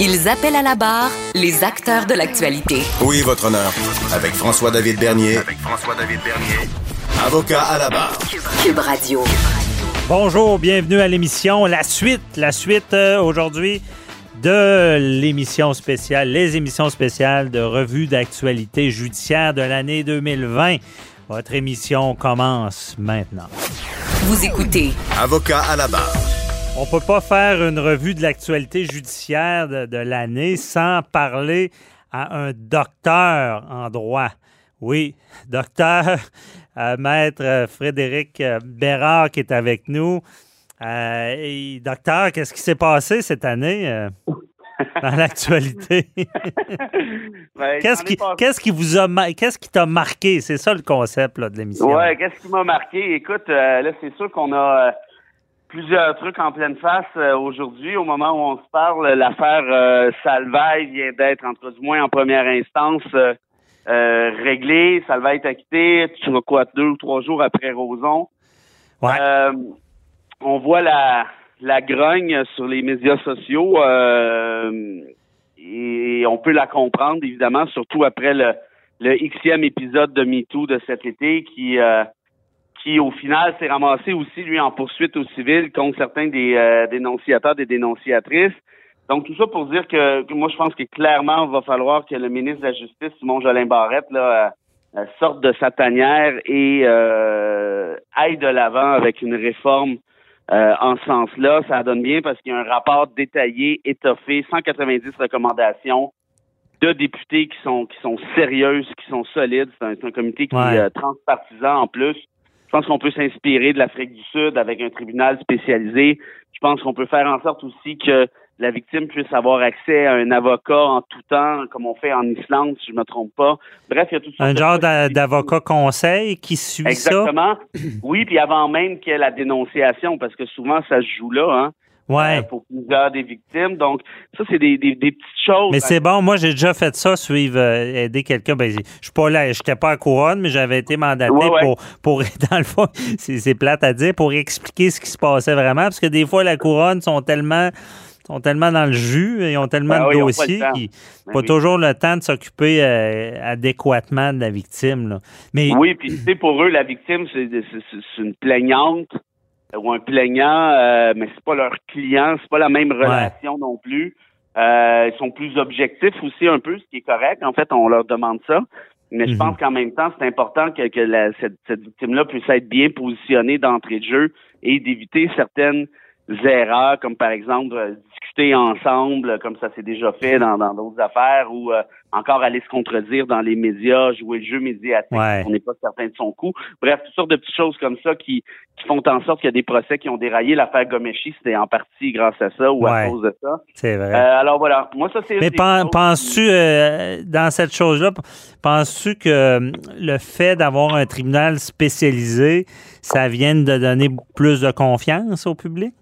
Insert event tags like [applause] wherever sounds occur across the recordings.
Ils appellent à la barre les acteurs de l'actualité. Oui, votre honneur. Avec François-David Bernier. Avec François-David Bernier. Avocat à la barre. Cube Radio. Bonjour, bienvenue à l'émission. La suite, la suite euh, aujourd'hui de l'émission spéciale, les émissions spéciales de revue d'actualité judiciaire de l'année 2020. Votre émission commence maintenant. Vous écoutez Avocat à la barre. On peut pas faire une revue de l'actualité judiciaire de, de l'année sans parler à un docteur en droit. Oui, [laughs] docteur, euh, maître Frédéric Bérard qui est avec nous. Euh, et, docteur, qu'est-ce qui s'est passé cette année euh, [laughs] dans l'actualité? [laughs] Ben, qu'est-ce qui, pas- qu'est-ce qui vous a, ma- qu'est-ce qui t'a marqué? C'est ça le concept là, de l'émission. Ouais, qu'est-ce qui m'a marqué? Écoute, euh, là, c'est sûr qu'on a euh, plusieurs trucs en pleine face euh, aujourd'hui. Au moment où on se parle, l'affaire euh, Salvaille vient d'être, entre du moins en première instance, euh, euh, réglée. Salvaille est acquitté. Tu vois quoi, deux ou trois jours après Roson. Ouais. Euh, on voit la, la grogne sur les médias sociaux euh, et on peut la comprendre, évidemment, surtout après le, le Xème épisode de MeToo de cet été qui, euh, qui au final, s'est ramassé aussi, lui, en poursuite au civil contre certains des euh, dénonciateurs, des dénonciatrices. Donc, tout ça pour dire que, que moi, je pense que clairement, il va falloir que le ministre de la Justice, Simon Jolin Barrette, là, euh, euh, sorte de sa tanière et euh, aille de l'avant avec une réforme euh, en ce sens-là. Ça donne bien parce qu'il y a un rapport détaillé, étoffé, 190 recommandations de députés qui sont qui sont sérieuses, qui sont solides. C'est un, un comité qui Ouais. est transpartisan en plus. Je pense qu'on peut s'inspirer de l'Afrique du Sud avec un tribunal spécialisé. Je pense qu'on peut faire en sorte aussi que la victime puisse avoir accès à un avocat en tout temps, comme on fait en Islande, si je me trompe pas. Bref, il y a tout ça. Un genre d'a- d'avocat conseil qui suit ça? Exactement. Oui, puis avant même qu'il y ait la dénonciation, parce que souvent ça se joue là, hein, Ouais. euh, pour plusieurs des victimes. Donc, ça, c'est des, des, des petites choses. Mais c'est bon, moi j'ai déjà fait ça, suivre, euh, aider quelqu'un. Ben, je suis pas là, j'étais pas à couronne, mais j'avais été mandaté Ouais, ouais. pour, pour, [laughs] dans le fond, c'est c'est plate à dire, pour expliquer ce qui se passait vraiment, parce que des fois la couronne sont tellement sont tellement dans le jus, ils ont tellement de oui, ils pas dossiers Ben pas oui. toujours le temps de s'occuper euh, adéquatement de la victime. là. Mais Oui, puis tu sais, pour eux, la victime, c'est une plaignante ou un plaignant, euh, mais c'est pas leur client, c'est pas la même relation non plus. Euh, ils sont plus objectifs aussi un peu, ce qui est correct. En fait, on leur demande ça. Mais je Mhm. pense qu'en même temps, c'est important que, que la- cette, cette victime-là puisse être bien positionnée d'entrée de jeu et d'éviter certaines erreurs, comme par exemple euh, discuter ensemble, comme ça s'est déjà fait dans d'autres affaires, ou euh, encore aller se contredire dans les médias, jouer le jeu médiatique, Ouais. on n'est pas certain de son coup. Bref, toutes sortes de petites choses comme ça qui, qui font en sorte qu'il y a des procès qui ont déraillé. L'affaire Gomeshi, c'était en partie grâce à ça ou à cause de ça. c'est vrai. Euh, alors voilà, moi ça c'est... Mais pen- penses-tu, euh, dans cette chose-là, penses-tu que le fait d'avoir un tribunal spécialisé, ça vient de donner plus de confiance au public?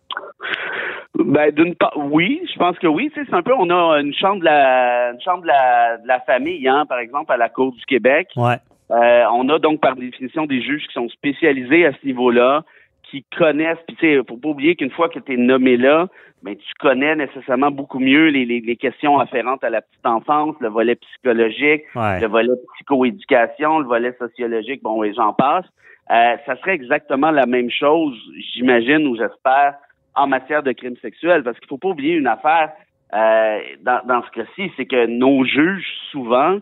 Ben d'une part, oui, je pense que oui. Tu sais, c'est un peu, on a une chambre de la, une chambre de la, de la famille, hein, par exemple à la Cour du Québec. Ouais. Euh, on a donc par définition des juges qui sont spécialisés à ce niveau-là, qui connaissent. Puis tu sais, faut pas oublier qu'une fois que tu es nommé là, ben tu connais nécessairement beaucoup mieux les, les, les questions afférentes à la petite enfance, le volet psychologique, Ouais. le volet psychoéducation, le volet sociologique, bon, et j'en passe. Euh, ça serait exactement la même chose, j'imagine ou j'espère, en matière de crimes sexuels, parce qu'il faut pas oublier une affaire euh, dans, dans ce cas-ci, c'est que nos juges, souvent,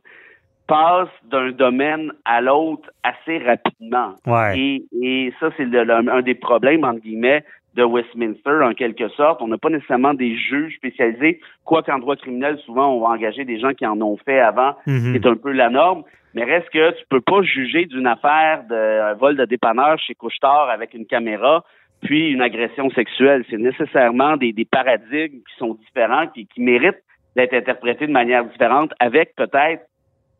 passe d'un domaine à l'autre assez rapidement. Ouais. Et, et ça, c'est un des problèmes, entre guillemets, de Westminster, en quelque sorte. On n'a pas nécessairement des juges spécialisés, quoi qu'en droit criminel, souvent, on va engager des gens qui en ont fait avant, Mhm. c'est un peu la norme. Mais reste que tu peux pas juger d'une affaire d'un vol de dépanneur chez Couchetard avec une caméra, puis une agression sexuelle. C'est nécessairement des, paradigmes qui sont différents, qui, méritent d'être interprétés de manière différente, avec peut-être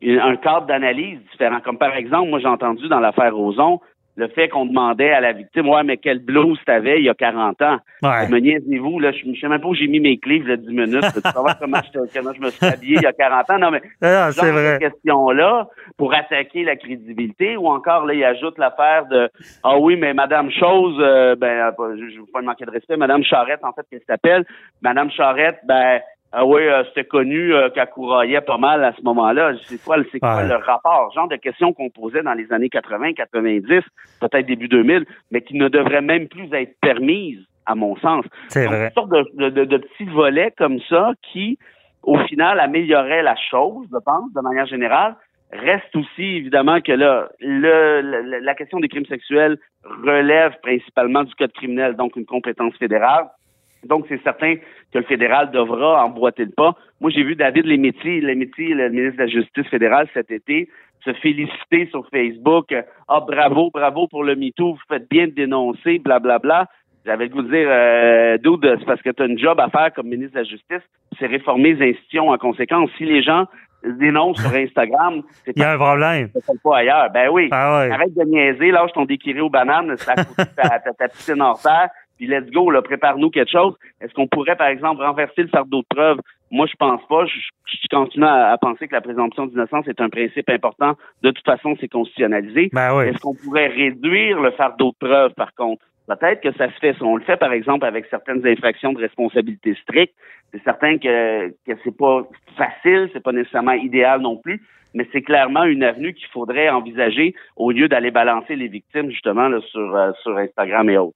un cadre d'analyse différent. Comme par exemple, moi j'ai entendu dans l'affaire Roson le fait qu'on demandait à la victime, ouais, mais quelle blouse t'avais il y a 40 ans? Ouais. Me niaisez-vous, là, je ne sais même pas où j'ai mis mes y a 10 minutes. Tu savoir comment, je, comment je me suis habillé il y a 40 ans? Non, mais ce c'est vrai. de questions-là pour attaquer la crédibilité ou encore là il ajoute l'affaire de ah oui mais Madame Chose euh, ben euh, je, je veux pas manquer de respect Madame Charrette en fait qu'elle s'appelle Madame Charrette ben ah oui, euh, c'était connu euh, qu'elle couraillait pas mal à ce moment-là. C'est quoi, c'est quoi Ouais. le rapport? Genre de questions qu'on posait dans les années 80, 90, peut-être début 2000, mais qui ne devraient même plus être permises, à mon sens. C'est vrai. Une sorte de, de- de- de petits volets comme ça qui, au final, amélioraient la chose, je pense, de manière générale. Reste aussi, évidemment, que là, le, le- la question des crimes sexuels relève principalement du code criminel, donc une compétence fédérale. Donc, c'est certain que le fédéral devra emboîter le pas. Moi, j'ai vu David Lémétier, Lémétier, le ministre de la Justice fédérale cet été, se féliciter sur Facebook. Ah, bravo, bravo pour le MeToo, vous faites bien de dénoncer, blablabla. J'avais le goût de dire, euh, Dude, c'est parce que tu as une job à faire comme ministre de la Justice, c'est réformer les institutions en conséquence. Si les gens dénoncent sur Instagram, [laughs] c'est Il y a un problème. ça pas ailleurs. Ben oui. Ah ouais. Arrête de niaiser, lâche ton déquiré aux bananes, côté de ta, ta, ta piscine hors terre, puis let's go, là, prépare-nous quelque chose. Est-ce qu'on pourrait, par exemple, renverser le fardeau de preuve? Moi, je pense pas. Je, je continue à, à penser que la présomption d'innocence est un principe important. De toute façon, c'est constitutionnalisé. Ben oui. Est-ce qu'on pourrait réduire le fardeau de preuve, par contre? Peut-être que ça se fait. Si on le fait, par exemple, avec certaines infractions de responsabilité stricte, c'est certain que, que c'est pas facile, c'est pas nécessairement idéal non plus, mais c'est clairement une avenue qu'il faudrait envisager au lieu d'aller balancer les victimes, justement, là, sur, euh, sur Instagram et autres.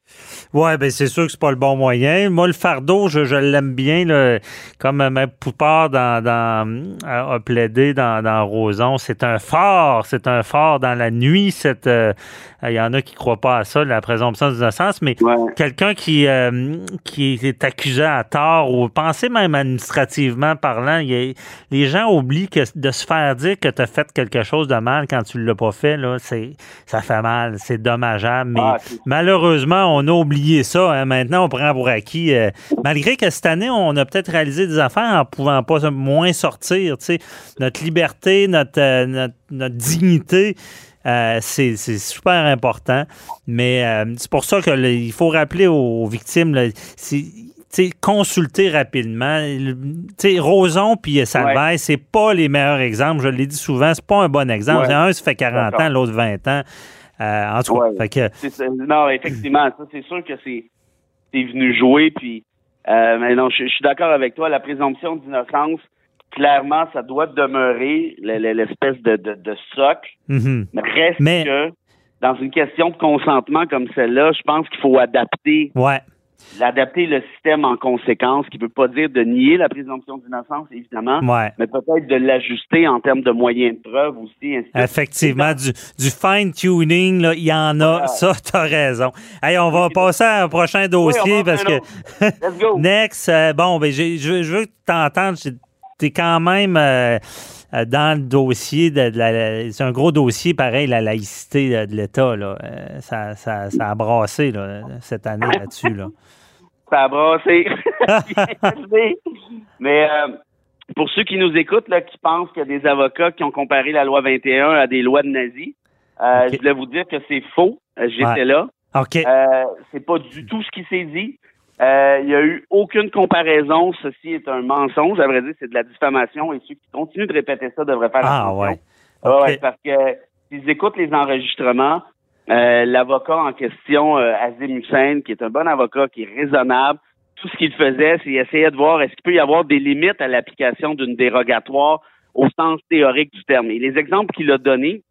Ouais, ben c'est sûr que c'est pas le bon moyen. Moi, le fardeau, je, je l'aime bien, là, comme euh, même Poupard dans, dans, a plaidé dans, dans Roson. C'est un phare, c'est un phare dans la nuit. cette, euh, Il y en a qui croient pas à ça, la présomption d'innocence, mais Ouais. quelqu'un qui, euh, qui est accusé à tort ou pensez même administrativement parlant, il y a- les gens oublient que de se faire dire que tu as fait quelque chose de mal quand tu l'as pas fait, là, ça fait mal, c'est dommageable, mais Ah, malheureusement, on a oublié ça. hein. Maintenant, on prend pour acquis. euh, malgré que cette année, on a peut-être réalisé des affaires en pouvant pas moins sortir. Notre liberté, notre, euh, notre, notre dignité, euh, c'est super important. Mais euh, c'est pour ça qu'il faut rappeler aux, aux victimes, là, consulter rapidement. Le- tu sais, Roson puis Salvaire, c'est pas les meilleurs exemples. Je l'ai dit souvent, c'est pas un bon exemple. Ouais. Un, ça fait 40 D'accord. ans, l'autre 20 ans. Euh, en tout cas, Ouais. fait que, non, effectivement, ça c'est sûr que c'est c'est venu jouer. Puis, euh, mais non, je, suis d'accord avec toi. La présomption d'innocence, clairement, ça doit demeurer le- le- l'espèce de, de, de socle. mhm. Mais reste Mais- que dans une question de consentement comme celle-là, je pense qu'il faut adapter ouais. L'adapter le système en conséquence, qui ne veut pas dire de nier la présomption d'innocence, évidemment, Ouais. mais peut-être de l'ajuster en termes de moyens de preuve aussi. ainsi. Effectivement, du, du fine-tuning, il y en a. Ça, [laughs] t'as raison. Hey, on va passer à un prochain dossier Oui, parce que. Let's go. [laughs] Next, euh, bon, ben, je veux- je veux t'entendre. T'es quand même euh, dans le dossier de, la- c'est un gros dossier pareil, la laïcité de, l'État. Là. Euh, ça, ça, ça a brassé là, cette année là-dessus. Là. Ça a brassé. [laughs] Mais euh, pour ceux qui nous écoutent, là, qui pensent qu'il y a des avocats qui ont comparé la loi 21 à des lois de nazis, euh, je voulais vous dire que c'est faux. Euh, J'étais Ouais. là. OK. Euh, c'est pas du tout ce qui s'est dit. Euh, Il y a eu aucune comparaison. Ceci est un mensonge. À vrai dire, c'est de la diffamation et ceux qui continuent de répéter ça devraient faire Ah, attention. ouais. Ouais, OK. ouais, parce que s'ils écoutent les enregistrements, euh, l'avocat en question, euh, Azim Hussein, qui est un bon avocat, qui est raisonnable, tout ce qu'il faisait, c'est essayer de voir est-ce qu'il peut y avoir des limites à l'application d'une dérogatoire au sens théorique du terme. Et les exemples qu'il a donnés,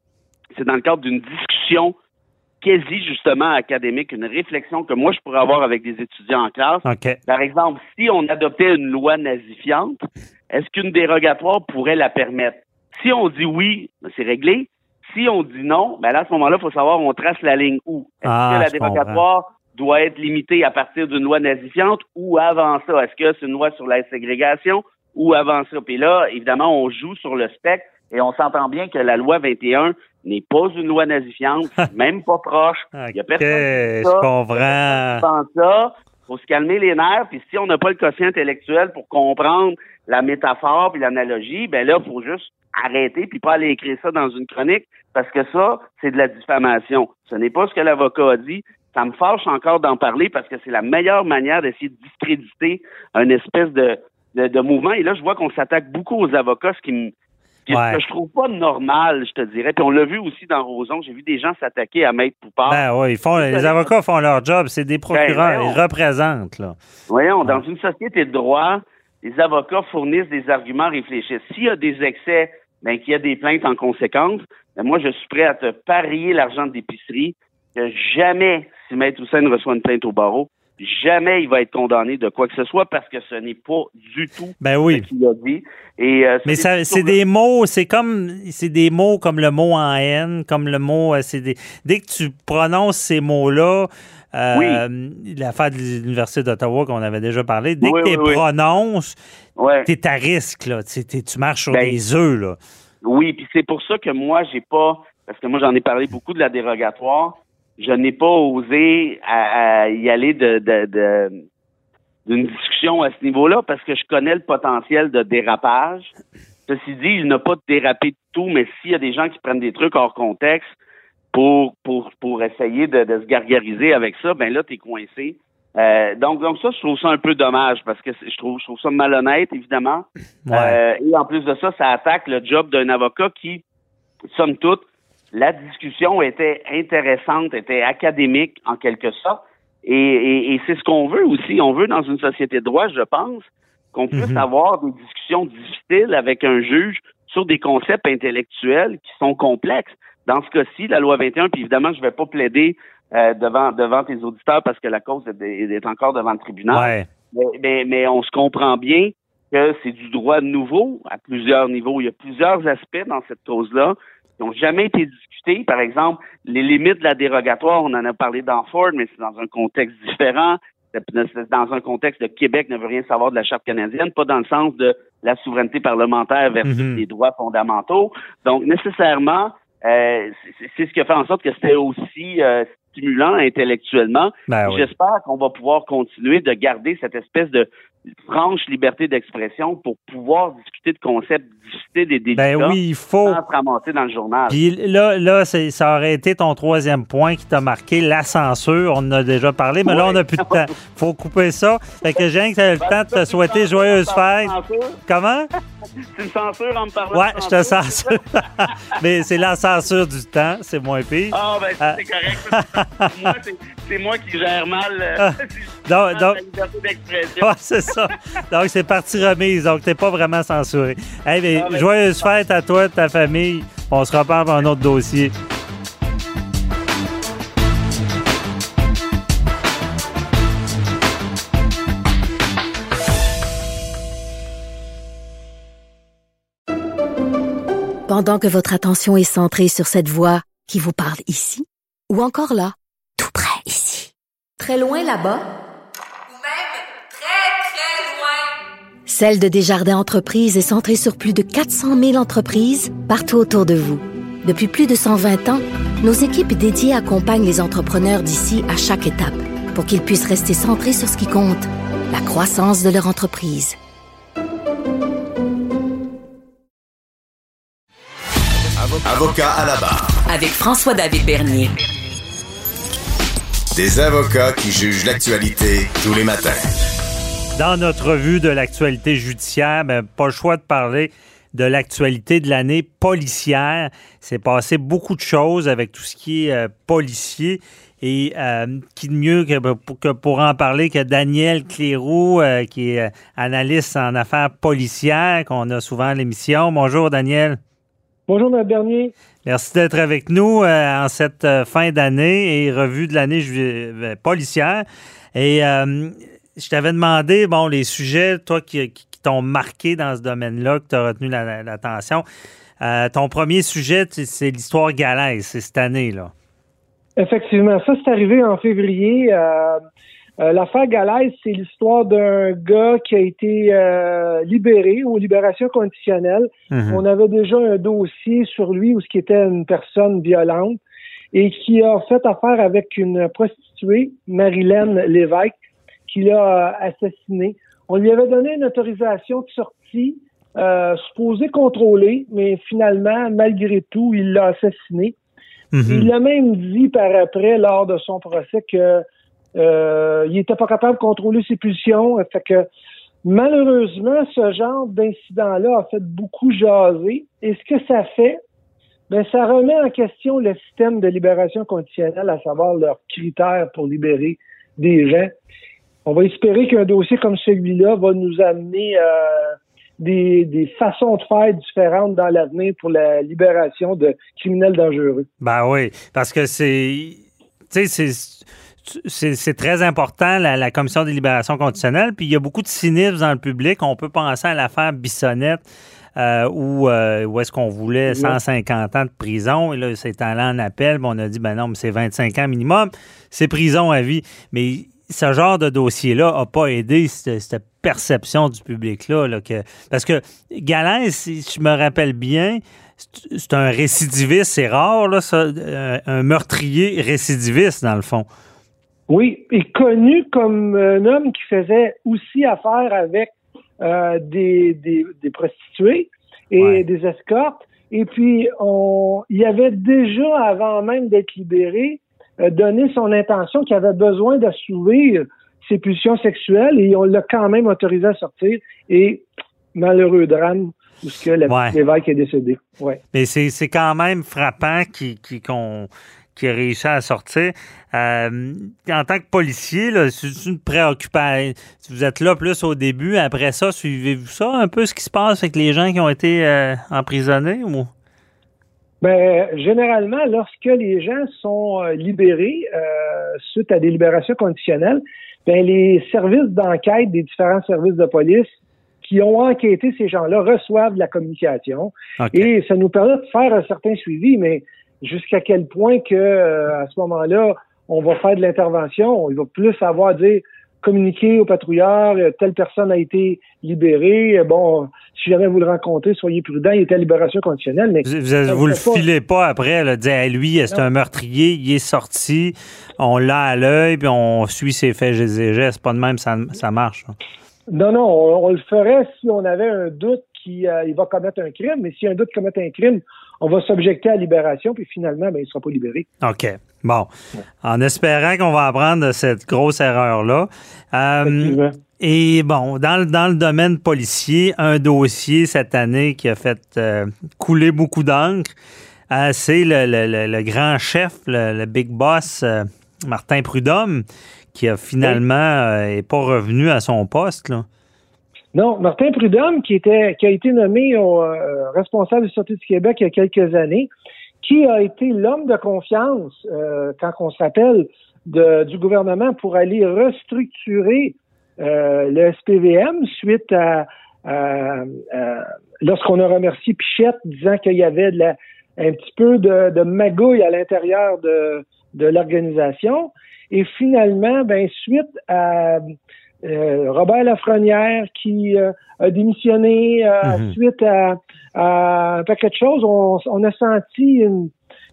c'est dans le cadre d'une discussion quasi justement académique, une réflexion que moi je pourrais avoir avec des étudiants en classe. Par exemple, si on adoptait une loi nazifiante, est-ce qu'une dérogatoire pourrait la permettre? Si on dit oui, ben, c'est réglé. Si on dit non, ben là, à ce moment-là, il faut savoir on trace la ligne où. Est-ce Ah, que la dérogatoire doit être limitée à partir d'une loi nazifiante ou avant ça? Est-ce que c'est une loi sur la ségrégation ou avant ça? Puis là, évidemment, on joue sur le spectre et on s'entend bien que la loi 21 n'est pas une loi nazifiante, [laughs] même pas proche. Il y a personne qui dit je ça. comprends. Ça, faut se calmer les nerfs, puis si on n'a pas le quotient intellectuel pour comprendre la métaphore puis l'analogie, ben là, faut juste arrêter puis pas aller écrire ça dans une chronique parce que ça, c'est de la diffamation. Ce n'est pas ce que l'avocat a dit. Ça me fâche encore d'en parler parce que c'est la meilleure manière d'essayer de discréditer un espèce de, de, de mouvement. Et là, je vois qu'on s'attaque beaucoup aux avocats, ce qui me Ouais. que je trouve pas normal, je te dirais. Puis on l'a vu aussi dans Roson. J'ai vu des gens s'attaquer à Maître Poupard. Ben oui, ils font, les avocats font leur job. C'est des procureurs. voyons. ils représentent, là. Voyons, dans une société de droit, les avocats fournissent des arguments réfléchis. S'il y a des excès, ben, qu'il y a des plaintes en conséquence, ben, moi, je suis prêt à te parier l'argent d'épicerie que jamais, si Maître Hussein reçoit une plainte au barreau, jamais il va être condamné de quoi que ce soit parce que ce n'est pas du tout Ben oui. ce qu'il a dit. Et, euh, Mais ça, c'est des mots, c'est comme, c'est des mots comme le mot en haine, comme le mot, euh, c'est des, dès que tu prononces ces mots-là, euh, l'affaire de l'Université d'Ottawa qu'on avait déjà parlé, dès Oui, que tu les oui, oui. prononces, Ouais. t'es à risque, là. Tu, t'es- tu marches sur Ben, des œufs, là. Oui, puis c'est pour ça que moi, j'ai pas, parce que moi, j'en ai parlé beaucoup de la dérogatoire, je n'ai pas osé à, à y aller de, de, de- d'une discussion à ce niveau-là parce que je connais le potentiel de dérapage. Ceci dit, il n'a pas dérapé de tout, mais s'il y a des gens qui prennent des trucs hors contexte pour, pour, pour essayer de, de se gargariser avec ça, ben là, t'es coincé. Euh, donc, donc ça, je trouve ça un peu dommage parce que je trouve, je trouve ça malhonnête, évidemment. Ouais. Euh, et en plus de ça, ça attaque le job d'un avocat qui, somme toute, la discussion était intéressante, était académique en quelque sorte. Et, et- et c'est ce qu'on veut aussi. On veut dans une société de droit, je pense, qu'on puisse Mhm. avoir des discussions difficiles avec un juge sur des concepts intellectuels qui sont complexes. Dans ce cas-ci, la loi 21, puis évidemment, je vais pas plaider euh, devant devant tes auditeurs parce que la cause est, est encore devant le tribunal. Ouais. Mais, mais, mais on se comprend bien que c'est du droit nouveau à plusieurs niveaux. Il y a plusieurs aspects dans cette cause-là qui n'ont jamais été discutés. Par exemple, les limites de la dérogatoire, on en a parlé dans Ford, mais c'est dans un contexte différent. C'est dans un contexte de Québec ne veut rien savoir de la Charte canadienne, pas dans le sens de la souveraineté parlementaire versus Mhm. les droits fondamentaux. Donc, nécessairement, euh, c'est- c'est ce qui a fait en sorte que c'était aussi euh, stimulant intellectuellement. Ben oui. J'espère qu'on va pouvoir continuer de garder cette espèce de franche liberté d'expression pour pouvoir discuter de concepts, discuter des débats Ben oui, il faut. sans se ramasser dans le journal. Puis là, là ça aurait été ton troisième point qui t'a marqué, la censure. On en a déjà parlé, mais là, on n'a plus de temps. faut couper ça. Fait que j'ai le temps de te souhaiter joyeuse fête. Comment? [laughs] C'est une censure en me parlant. Ouais, de je te censure. [laughs] mais c'est la censure du temps, c'est moins pire. Ah, ben, Ah. c'est correct. moi, c'est- moi qui gère mal euh, Ah. [laughs] Donc- la donc- liberté d'expression. Ouais, ça. Donc, c'est partie remise. Donc, t'es pas vraiment censuré. Hey, mais Ah, ben- joyeuse fête à toi, ta famille. On se reparle pour un autre dossier. Pendant que votre attention est centrée sur cette voix qui vous parle ici, ou encore là, tout près ici, très loin là-bas, Ou même très, très loin. Celle de Desjardins Entreprises est centrée sur plus de 400 000 entreprises partout autour de vous. Depuis plus de 120 ans, nos équipes dédiées accompagnent les entrepreneurs d'ici à chaque étape pour qu'ils puissent rester centrés sur ce qui compte, la croissance de leur entreprise. Avocat à la barre. Avec François-David Bernier. Des avocats qui jugent l'actualité tous les matins. Dans notre revue de l'actualité judiciaire, ben, pas le choix de parler de l'actualité de l'année policière. C'est passé beaucoup de choses avec tout ce qui est euh, policier. Et euh, qui de mieux que pour, que pour en parler que Daniel Cléroux, euh, qui est analyste en affaires policières, qu'on a souvent à l'émission. Bonjour, Daniel. Bonjour, M. Bernier. Merci d'être avec nous en cette fin d'année et revue de l'année policière. Et je t'avais demandé, bon, les sujets, toi, qui, qui- qui t'ont marqué dans ce domaine-là, que tu as retenu la- la- l'attention. Euh, ton premier sujet, c'est l'histoire galaise, c'est cette année, là. Effectivement, ça, c'est arrivé en février. Euh, euh, l'affaire Galaise, c'est l'histoire d'un gars qui a été euh, libéré aux libérations conditionnelles. Mhm. On avait déjà un dossier sur lui où ce qui était une personne violente et qui a fait affaire avec une prostituée, Marilyn Lévesque, qui l'a assassiné. On lui avait donné une autorisation de sortie euh, supposée contrôlée, mais finalement, malgré tout, il l'a assassiné. Mhm. Il a même dit par après, lors de son procès, que euh, il était pas capable de contrôler ses pulsions. Fait que malheureusement, ce genre d'incident-là a fait beaucoup jaser. Et ce que ça fait, ben ça remet en question le système de libération conditionnelle, à savoir leurs critères pour libérer des gens. On va espérer qu'un dossier comme celui-là va nous amener euh, des, des façons de faire différentes dans l'avenir pour la libération de criminels dangereux. Ben oui, parce que c'est. Tu sais, c'est. Très important, la, la commission des libérations conditionnelles. Puis il y a beaucoup de cynisme dans le public. On peut penser à l'affaire Bissonnette, euh, où, euh, où est-ce qu'on voulait 150 ans de prison. Et là, c'est allé en appel. on a dit, ben non, mais c'est 25 ans minimum. C'est prison à vie. Mais ce genre de dossier-là n'a pas aidé cette, cette perception du public-là. là, que, parce que Galin, si je me rappelle bien, c'est un récidiviste. C'est rare, là, ça, un, un meurtrier récidiviste, dans le fond. Oui, et connu comme un homme qui faisait aussi affaire avec euh, des, des, des prostituées et Ouais. des escortes. Et puis, on, il avait déjà, avant même d'être libéré, euh, donné son intention qu'il avait besoin d'assouvir ses pulsions sexuelles et on l'a quand même autorisé à sortir. Et malheureux drame, puisque la Ouais. petite évêque est décédée. Ouais. Mais c'est c'est quand même frappant qui qui qu'on qui a réussi à sortir. Euh, en tant que policier, là, c'est une préoccupation. Vous êtes là plus au début, après ça, suivez-vous ça un peu ce qui se passe avec les gens qui ont été euh, emprisonnés ou? Ben, généralement, lorsque les gens sont euh, libérés euh, suite à des libérations conditionnelles, ben, les services d'enquête des différents services de police qui ont enquêté ces gens-là reçoivent de la communication. Et ça nous permet de faire un certain suivi, mais jusqu'à quel point que euh, à ce moment-là, on va faire de l'intervention, il va plus avoir à dire communiquer aux patrouilleurs, telle personne a été libérée, euh, bon, si jamais vous le rencontrez, soyez prudent, il était à libération conditionnelle, mais Vous, vous le pas- filez pas après, là, dire Hey, lui, c'est un meurtrier, il est sorti, on l'a à l'œil, puis on suit ses faits et gestes. Pas de même, ça, ça marche. là. Non, non, on, on le ferait si on avait un doute qu'il euh, va commettre un crime, mais si un doute commettre un crime, on va s'objecter à la libération, puis finalement, ben, il ne sera pas libéré. OK. Bon. En espérant qu'on va apprendre de cette grosse erreur-là. Euh, et bon, dans, le- dans le domaine policier, un dossier cette année qui a fait euh, couler beaucoup d'encre, euh, c'est le, le- le- le grand chef, le, le big boss, Martin Prudhomme, qui a finalement euh, est pas revenu à son poste. Là. Non, Martin Prudhomme, qui était qui a été nommé au, responsable de Sûreté du Québec il y a quelques années, qui a été l'homme de confiance, euh, quand on de- du gouvernement pour aller restructurer euh, le SPVM suite à, à- à- lorsqu'on a remercié Pichette disant qu'il y avait de la, un petit peu de, de magouille à l'intérieur de, de l'organisation. Et finalement, ben, suite à euh, Robert Lafrenière qui euh, a démissionné euh, Mhm. suite à, à un paquet de choses. On, on a senti une-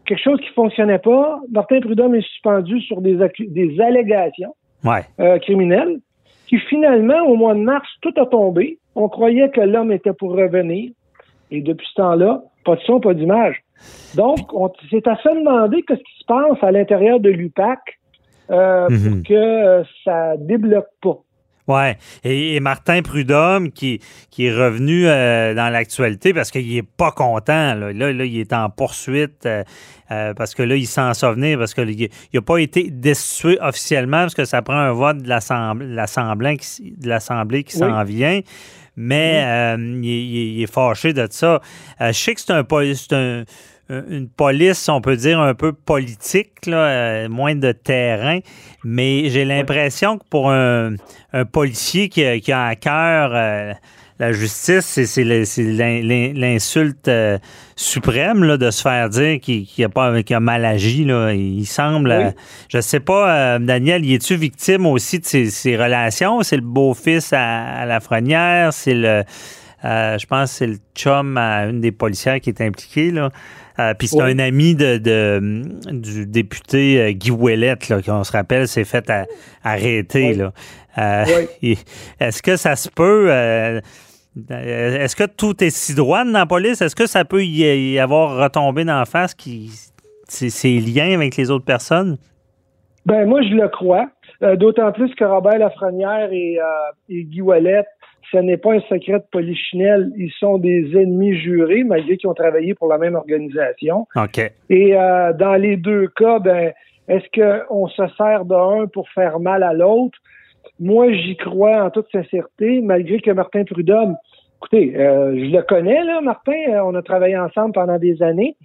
quelque chose qui fonctionnait pas. Martin Prudhomme est suspendu sur des, des allégations Ouais. euh, criminelles qui finalement, au mois de mars, tout a tombé. On croyait que l'homme était pour revenir. Et depuis ce temps-là, pas de son, pas d'image. Donc, on- c'est à se demander qu'est-ce qui se passe à l'intérieur de l'UPAC euh, Mhm. pour que euh, ça débloque pas. Ouais. Et, et Martin Prudhomme qui, qui est revenu euh, dans l'actualité parce qu'il est pas content. Là, là, là, il est en poursuite euh, euh, parce que là, il s'en souvenir parce qu'il n'a pas été destitué officiellement parce que ça prend un vote de l'Assemblée qui, de l'Assemblée qui s'en vient. Mais il, il- il est fâché de ça. Je sais que c'est un, un- une police, on peut dire, un peu politique, là, euh, moins de terrain, mais j'ai l'impression que pour un, un policier qui a, qui a à cœur euh, la justice, c'est l'insulte euh, suprême là, de se faire dire qu'il a pas a mal agi. Là. Il semble, Je euh, je sais pas, Daniel, y es-tu victime aussi de ces, relations? C'est le beau-fils à, la frenière, c'est le, je pense, c'est le chum à une des policières qui est impliquée là. Euh, puis c'est un ami de, du député euh, Guy Ouellette, là, qu'on se rappelle, s'est fait arrêter. Là. Euh, [laughs] est-ce que ça se peut... est-ce que tout est si droit dans la police? Est-ce que ça peut y avoir retombé dans la face qui, ces liens avec les autres personnes? Ben moi, je le crois. D'autant plus que Robert Lafrenière et, et Guy Ouellette ce n'est pas un secret de polichinelle. Ils sont des ennemis jurés, malgré qu'ils ont travaillé pour la même organisation. Et euh, dans les deux cas, ben, est-ce qu'on se sert d'un pour faire mal à l'autre? Moi, j'y crois en toute sincérité, malgré que Martin Prudhomme, écoutez, euh, je le connais, là, Martin, euh, on a travaillé ensemble pendant des années.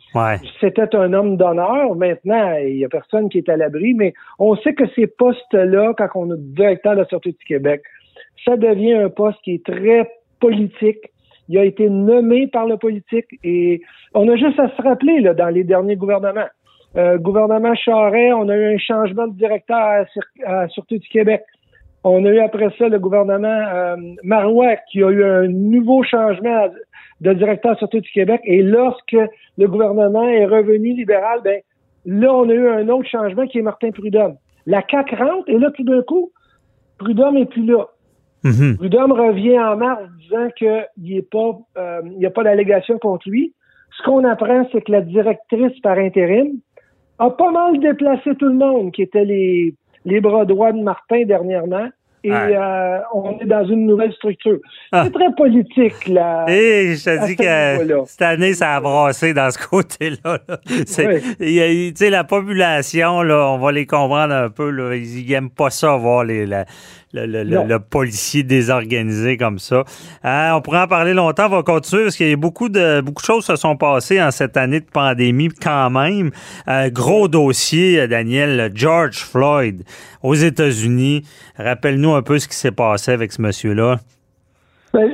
C'était un homme d'honneur. Maintenant, il n'y a personne qui est à l'abri, mais on sait que ces postes-là, quand on est directeur de la Sûreté du Québec, ça devient un poste qui est très politique. Il a été nommé par le politique et on a juste à se rappeler là, dans les derniers gouvernements. Euh, gouvernement Charest, on a eu un changement de directeur à, la Sûreté du Québec. On a eu après ça le gouvernement euh, Marois qui a eu un nouveau changement de directeur à du Québec. Et lorsque le gouvernement est revenu libéral, ben là, on a eu un autre changement qui est Martin Prudhomme. La CAQ rentre et là, tout d'un coup, Prudhomme n'est plus là. Mm revient en mars disant qu'il n'y pas, euh, a pas d'allégation contre lui. Ce qu'on apprend, c'est que la directrice par intérim a pas mal déplacé tout le monde qui était les, les bras droits de Martin dernièrement et euh, on est dans une nouvelle structure. Ah. C'est très politique, là. Et je te dis que cette année, ça a brassé dans ce côté-là. Tu sais, la population, là, on va les comprendre un peu. Là, ils n'aiment pas ça, voir les, la, le, policier désorganisé comme ça. Hein, on pourrait en parler longtemps, on va continuer parce qu'il y a beaucoup de beaucoup de choses se sont passées en cette année de pandémie quand même. Euh, gros dossier, Daniel, George Floyd aux États-Unis. Rappelle-nous un peu ce qui s'est passé avec ce monsieur-là. Ben,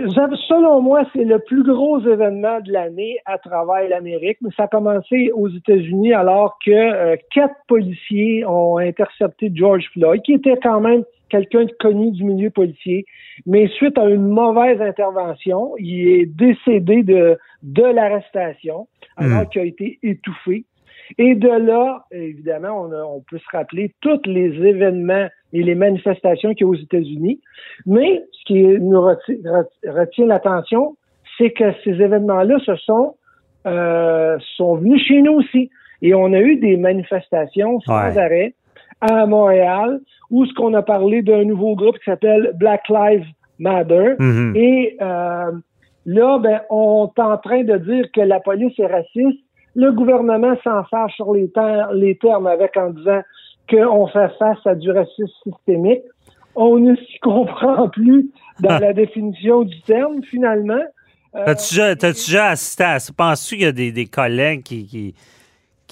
selon moi, c'est le plus gros événement de l'année à travers l'Amérique, mais ça a commencé aux États-Unis alors que euh, quatre policiers ont intercepté George Floyd, qui était quand même quelqu'un de connu du milieu policier, mais suite à une mauvaise intervention, il est décédé de, de l'arrestation alors hmm. qu'il a été étouffé. Et de là, évidemment, on, on, peut se rappeler tous les événements et les manifestations qu'il y a aux États-Unis. Mais ce qui nous retient, l'attention, c'est que ces événements-là se sont, euh, sont venus chez nous aussi. Et on a eu des manifestations sans arrêt à Montréal, où ce qu'on a parlé d'un nouveau groupe qui s'appelle Black Lives Matter. Mm-hmm. Et euh, là, ben, on est en train de dire que la police est raciste. Le gouvernement s'en fâche sur les, les termes avec en disant qu'on fait face à du racisme systémique. On ne s'y comprend plus dans [laughs] la définition du terme, finalement. Euh, T'as-tu déjà, assisté à ça? Penses-tu qu'il y a des, collègues qui qui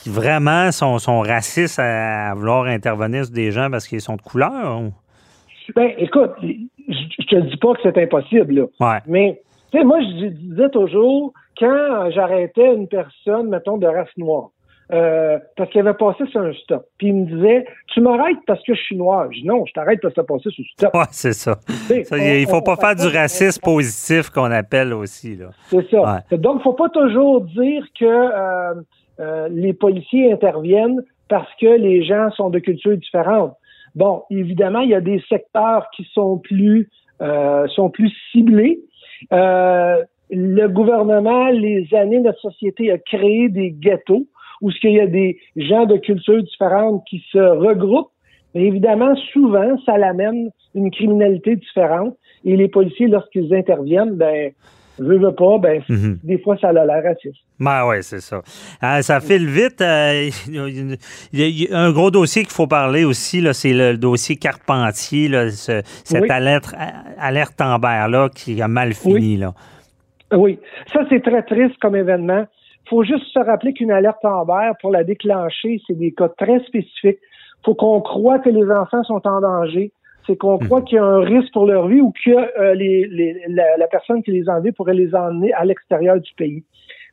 vraiment sont, sont racistes à, vouloir intervenir sur des gens parce qu'ils sont de couleur? Ben, écoute, je te dis pas que c'est impossible, là. Mais, tu sais, moi, je disais toujours, quand j'arrêtais une personne, mettons, de race noire, euh, parce qu'il avait passé sur un stop. Puis il me disait Tu m'arrêtes parce que je suis noir. Je dis non, je t'arrête parce que tu as passé sur le stop. Ouais, c'est ça. il ne faut pas faire du racisme positif qu'on appelle aussi. C'est ça. Donc, il ne faut pas toujours dire que euh, euh, les policiers interviennent parce que les gens sont de cultures différentes. Bon, évidemment, il y a des secteurs qui sont plus euh, sont plus ciblés. Euh, le gouvernement, les années, notre société a créé des ghettos où il y a des gens de cultures différentes qui se regroupent. Mais évidemment, souvent, ça l'amène une criminalité différente. Et les policiers, lorsqu'ils interviennent, ben, veux, veux pas, ben, mhm. des fois, ça a l'air raciste. Ben oui, c'est ça. Euh, ça file vite. Euh, il, y a, un gros dossier qu'il faut parler aussi, c'est le dossier Carpentier, là, cette alerte, alerte Amber-là qui a mal fini. Oui. Là. oui, ça, c'est très triste comme événement. Il faut juste se rappeler qu'une alerte Amber, pour la déclencher, c'est des cas très spécifiques. Il faut qu'on croit que les enfants sont en danger c'est qu'on Mhm. croit qu'il y a un risque pour leur vie ou que euh, les, les- la, la personne qui les a enlevés pourrait les emmener à l'extérieur du pays.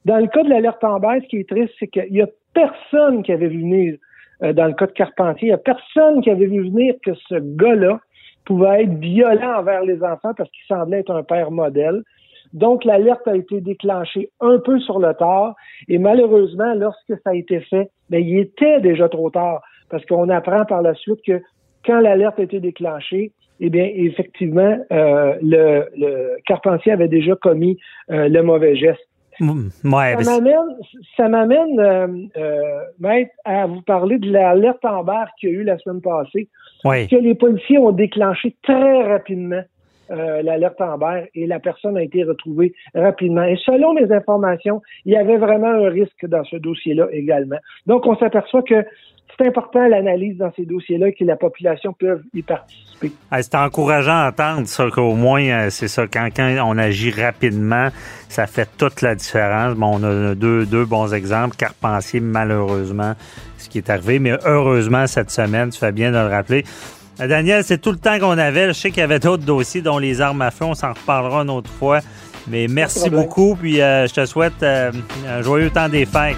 Dans le cas de l'alerte Amber, ce qui est triste, c'est qu'il y a personne qui avait vu venir, euh, dans le cas de Carpentier, il y a personne qui avait vu venir que ce gars-là pouvait être violent envers les enfants parce qu'il semblait être un père modèle. Donc, l'alerte a été déclenchée un peu sur le tard et malheureusement, lorsque ça a été fait, ben, il était déjà trop tard parce qu'on apprend par la suite que quand l'alerte a été déclenchée, eh bien, effectivement, euh, le, le Carpentier avait déjà commis euh, le mauvais geste. Ouais, Ça m'amène, ça m'amène, euh, euh, maître, à vous parler de l'alerte Amber qu'il y a eu la semaine passée, ouais. que les policiers ont déclenché très rapidement euh, l'alerte Amber et la personne a été retrouvée rapidement. Et selon mes informations, il y avait vraiment un risque dans ce dossier-là également. Donc, on s'aperçoit que c'est important l'analyse dans ces dossiers-là et que la population peut y participer. Ah, C'est encourageant à entendre ça, qu'au moins, euh, c'est ça, quand, quand on agit rapidement, ça fait toute la différence. Bon, on a deux, deux bons exemples. Carpentier, malheureusement, ce qui est arrivé, mais heureusement, cette semaine, tu fais bien de le rappeler. Euh, Daniel, c'est tout le temps qu'on avait. Je sais qu'il y avait d'autres dossiers, dont les armes à feu. On s'en reparlera une autre fois. Mais merci beaucoup, puis euh, je te souhaite euh, un joyeux temps des fêtes.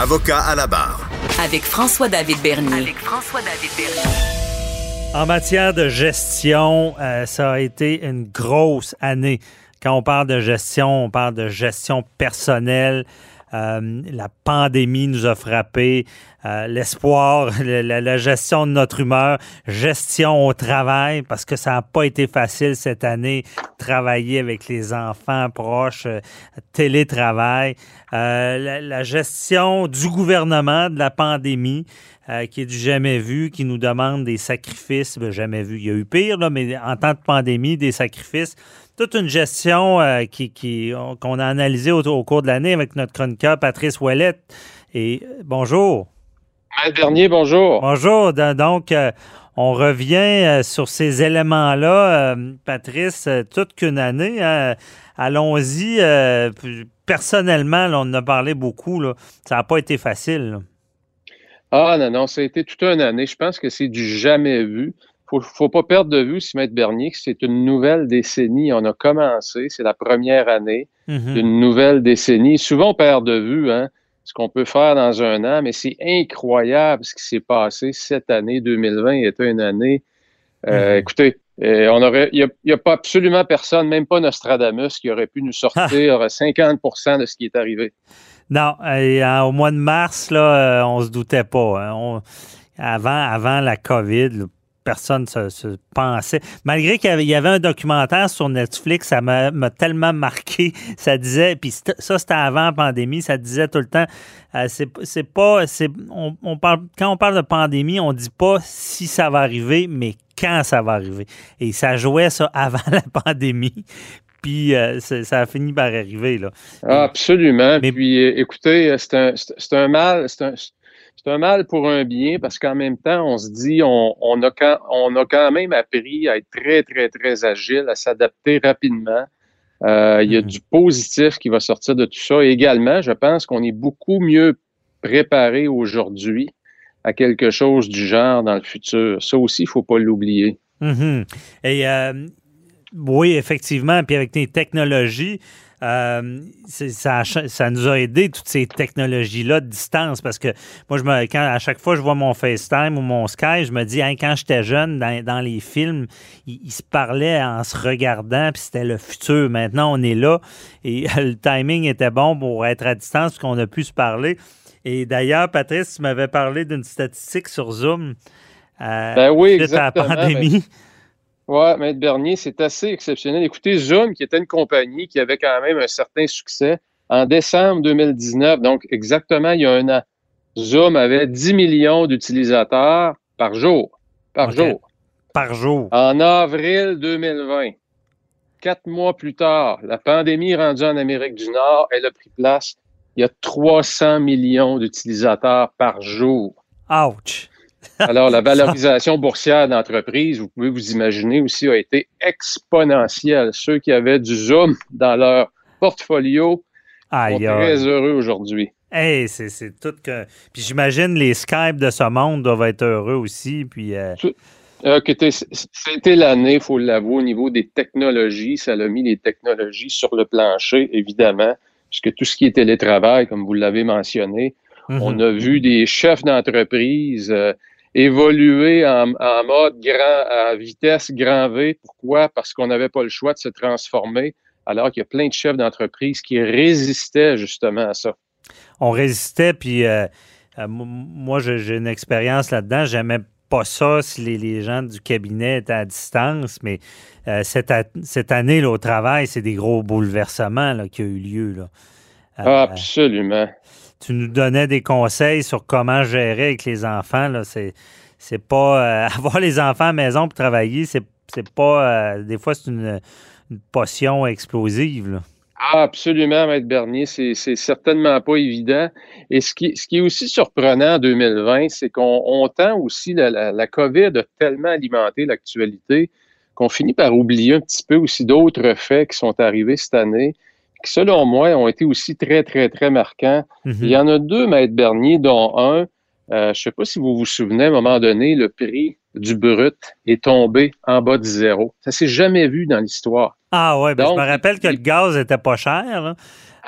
Avocat à la barre. Avec François-David Bernier. Avec François-David Bernier. En matière de gestion, euh, ça a été une grosse année. Quand on parle de gestion, on parle de gestion personnelle. Euh, la pandémie nous a frappé, euh, l'espoir, [laughs] la, gestion de notre humeur, gestion au travail, parce que ça n'a pas été facile cette année, travailler avec les enfants proches, euh, télétravail, Euh, la, gestion du gouvernement de la pandémie, qui est du jamais vu, qui nous demande des sacrifices, ben, jamais vu, il y a eu pire, là, mais en temps de pandémie, des sacrifices toute une gestion euh, qui, qui- qu'on a analysée au, au cours de l'année avec notre chroniqueur Patrice Ouellette. Et bonjour. Maître Bernier, bonjour. Bonjour. Donc, euh, on revient euh, sur ces éléments-là, Patrice, toute qu'une année. hein. Allons-y. personnellement, là, on en a parlé beaucoup. là. Ça n'a pas été facile. là. Ah non, non, ça a été toute une année. Je pense que c'est du jamais vu. Faut, faut pas perdre de vue, si Maître Bernier, que c'est une nouvelle décennie. On a commencé, c'est la première année Mhm. d'une nouvelle décennie. Souvent, on perd de vue hein, ce qu'on peut faire dans un an, mais c'est incroyable ce qui s'est passé cette année 2020 était une année. euh, Mhm. Écoutez, euh, on aurait, il n'y a, pas absolument personne, même pas Nostradamus, qui aurait pu nous [laughs] sortir 50% de ce qui est arrivé. Non, et, euh, au mois de mars, là, on se doutait pas. hein. On- avant, avant la COVID, là, personne se, se pensait. Malgré qu'il y avait, un documentaire sur Netflix, ça m'a tellement marqué. Ça disait, puis ça c'était avant la pandémie, ça disait tout le temps, euh, c'est pas, c'est, on, on parle, quand on parle de pandémie, on dit pas si ça va arriver, mais quand ça va arriver. Et ça jouait ça [laughs] avant la pandémie. Puis euh, ça a fini par arriver là. Ah, absolument. Mais- Puis euh, écoutez, c'est un, c'est c'est un mal, c'est un, c'est un mal pour un bien parce qu'en même temps, on se dit, on, on, a quand, on a quand même appris à être très, très, très agile, à s'adapter rapidement. Euh, il y a Mhm. du positif qui va sortir de tout ça. Et également, je pense qu'on est beaucoup mieux préparé aujourd'hui à quelque chose du genre dans le futur. Ça aussi, il faut pas l'oublier. Mhm. Et euh, oui, effectivement, puis avec les technologies, euh, ça, nous a aidé, toutes ces technologies-là de distance, parce que moi, je me, quand, à chaque fois je vois mon FaceTime ou mon Sky, je me dis, quand j'étais jeune, dans, dans les films, ils, ils se parlaient en se regardant, puis c'était le futur. Maintenant, on est là, et [laughs] le timing était bon pour être à distance, qu'on a pu se parler. Et d'ailleurs, Patrice, tu m'avais parlé d'une statistique sur Zoom. euh, Ben oui, à la exactement. pandémie. Oui, Maître Bernier, c'est assez exceptionnel. Écoutez, Zoom, qui était une compagnie qui avait quand même un certain succès, en décembre 2019, donc exactement il y a un an, Zoom avait 10 millions d'utilisateurs par jour. Par jour. Par jour. En avril 2020, quatre mois plus tard, la pandémie rendue en Amérique du Nord, elle a pris place. Il y a 300 millions d'utilisateurs par jour. Ouch! Alors, la valorisation boursière d'entreprise, vous pouvez vous imaginer aussi, a été exponentielle. Ceux qui avaient du Zoom dans leur portfolio sont très heureux aujourd'hui. Hey, c'est tout que. Puis j'imagine les Skype de ce monde doivent être heureux aussi. Puis. Euh... euh c'était l'année, il faut l'avouer, au niveau des technologies. Ça a mis les technologies sur le plancher, évidemment, puisque tout ce qui est télétravail, comme vous l'avez mentionné, mm-hmm. on a vu des chefs d'entreprise euh, évoluer en, mode grand, à vitesse grand V. Pourquoi? Parce qu'on n'avait pas le choix de se transformer, alors qu'il y a plein de chefs d'entreprise qui résistaient justement à ça. On résistait, puis euh, euh, moi, j'ai une expérience là-dedans. J'aimais pas ça si les, gens du cabinet étaient à distance, mais euh, cette, cette, année là, au travail, c'est des gros bouleversements là, qui ont eu lieu. Là. Absolument tu nous donnais des conseils sur comment gérer avec les enfants. Là. C'est, c'est pas. Euh, [laughs] avoir les enfants à la maison pour travailler, c'est, c'est pas. Euh, des fois, c'est une, potion explosive. Absolument, Maître Bernier. C'est, c'est certainement pas évident. Et ce qui, ce qui est aussi surprenant en 2020, c'est qu'on on tend aussi. La, la, la COVID a tellement alimenté l'actualité qu'on finit par oublier un petit peu aussi d'autres faits qui sont arrivés cette année qui, selon moi, ont été aussi très, très, très marquants. Mhm. Il y en a deux, Maître Bernier, dont un, euh, je ne sais pas si vous vous souvenez, à un moment donné, le prix du brut est tombé en bas de zéro. Ça s'est jamais vu dans l'histoire. Ah ouais, ben je me rappelle que le gaz était pas cher.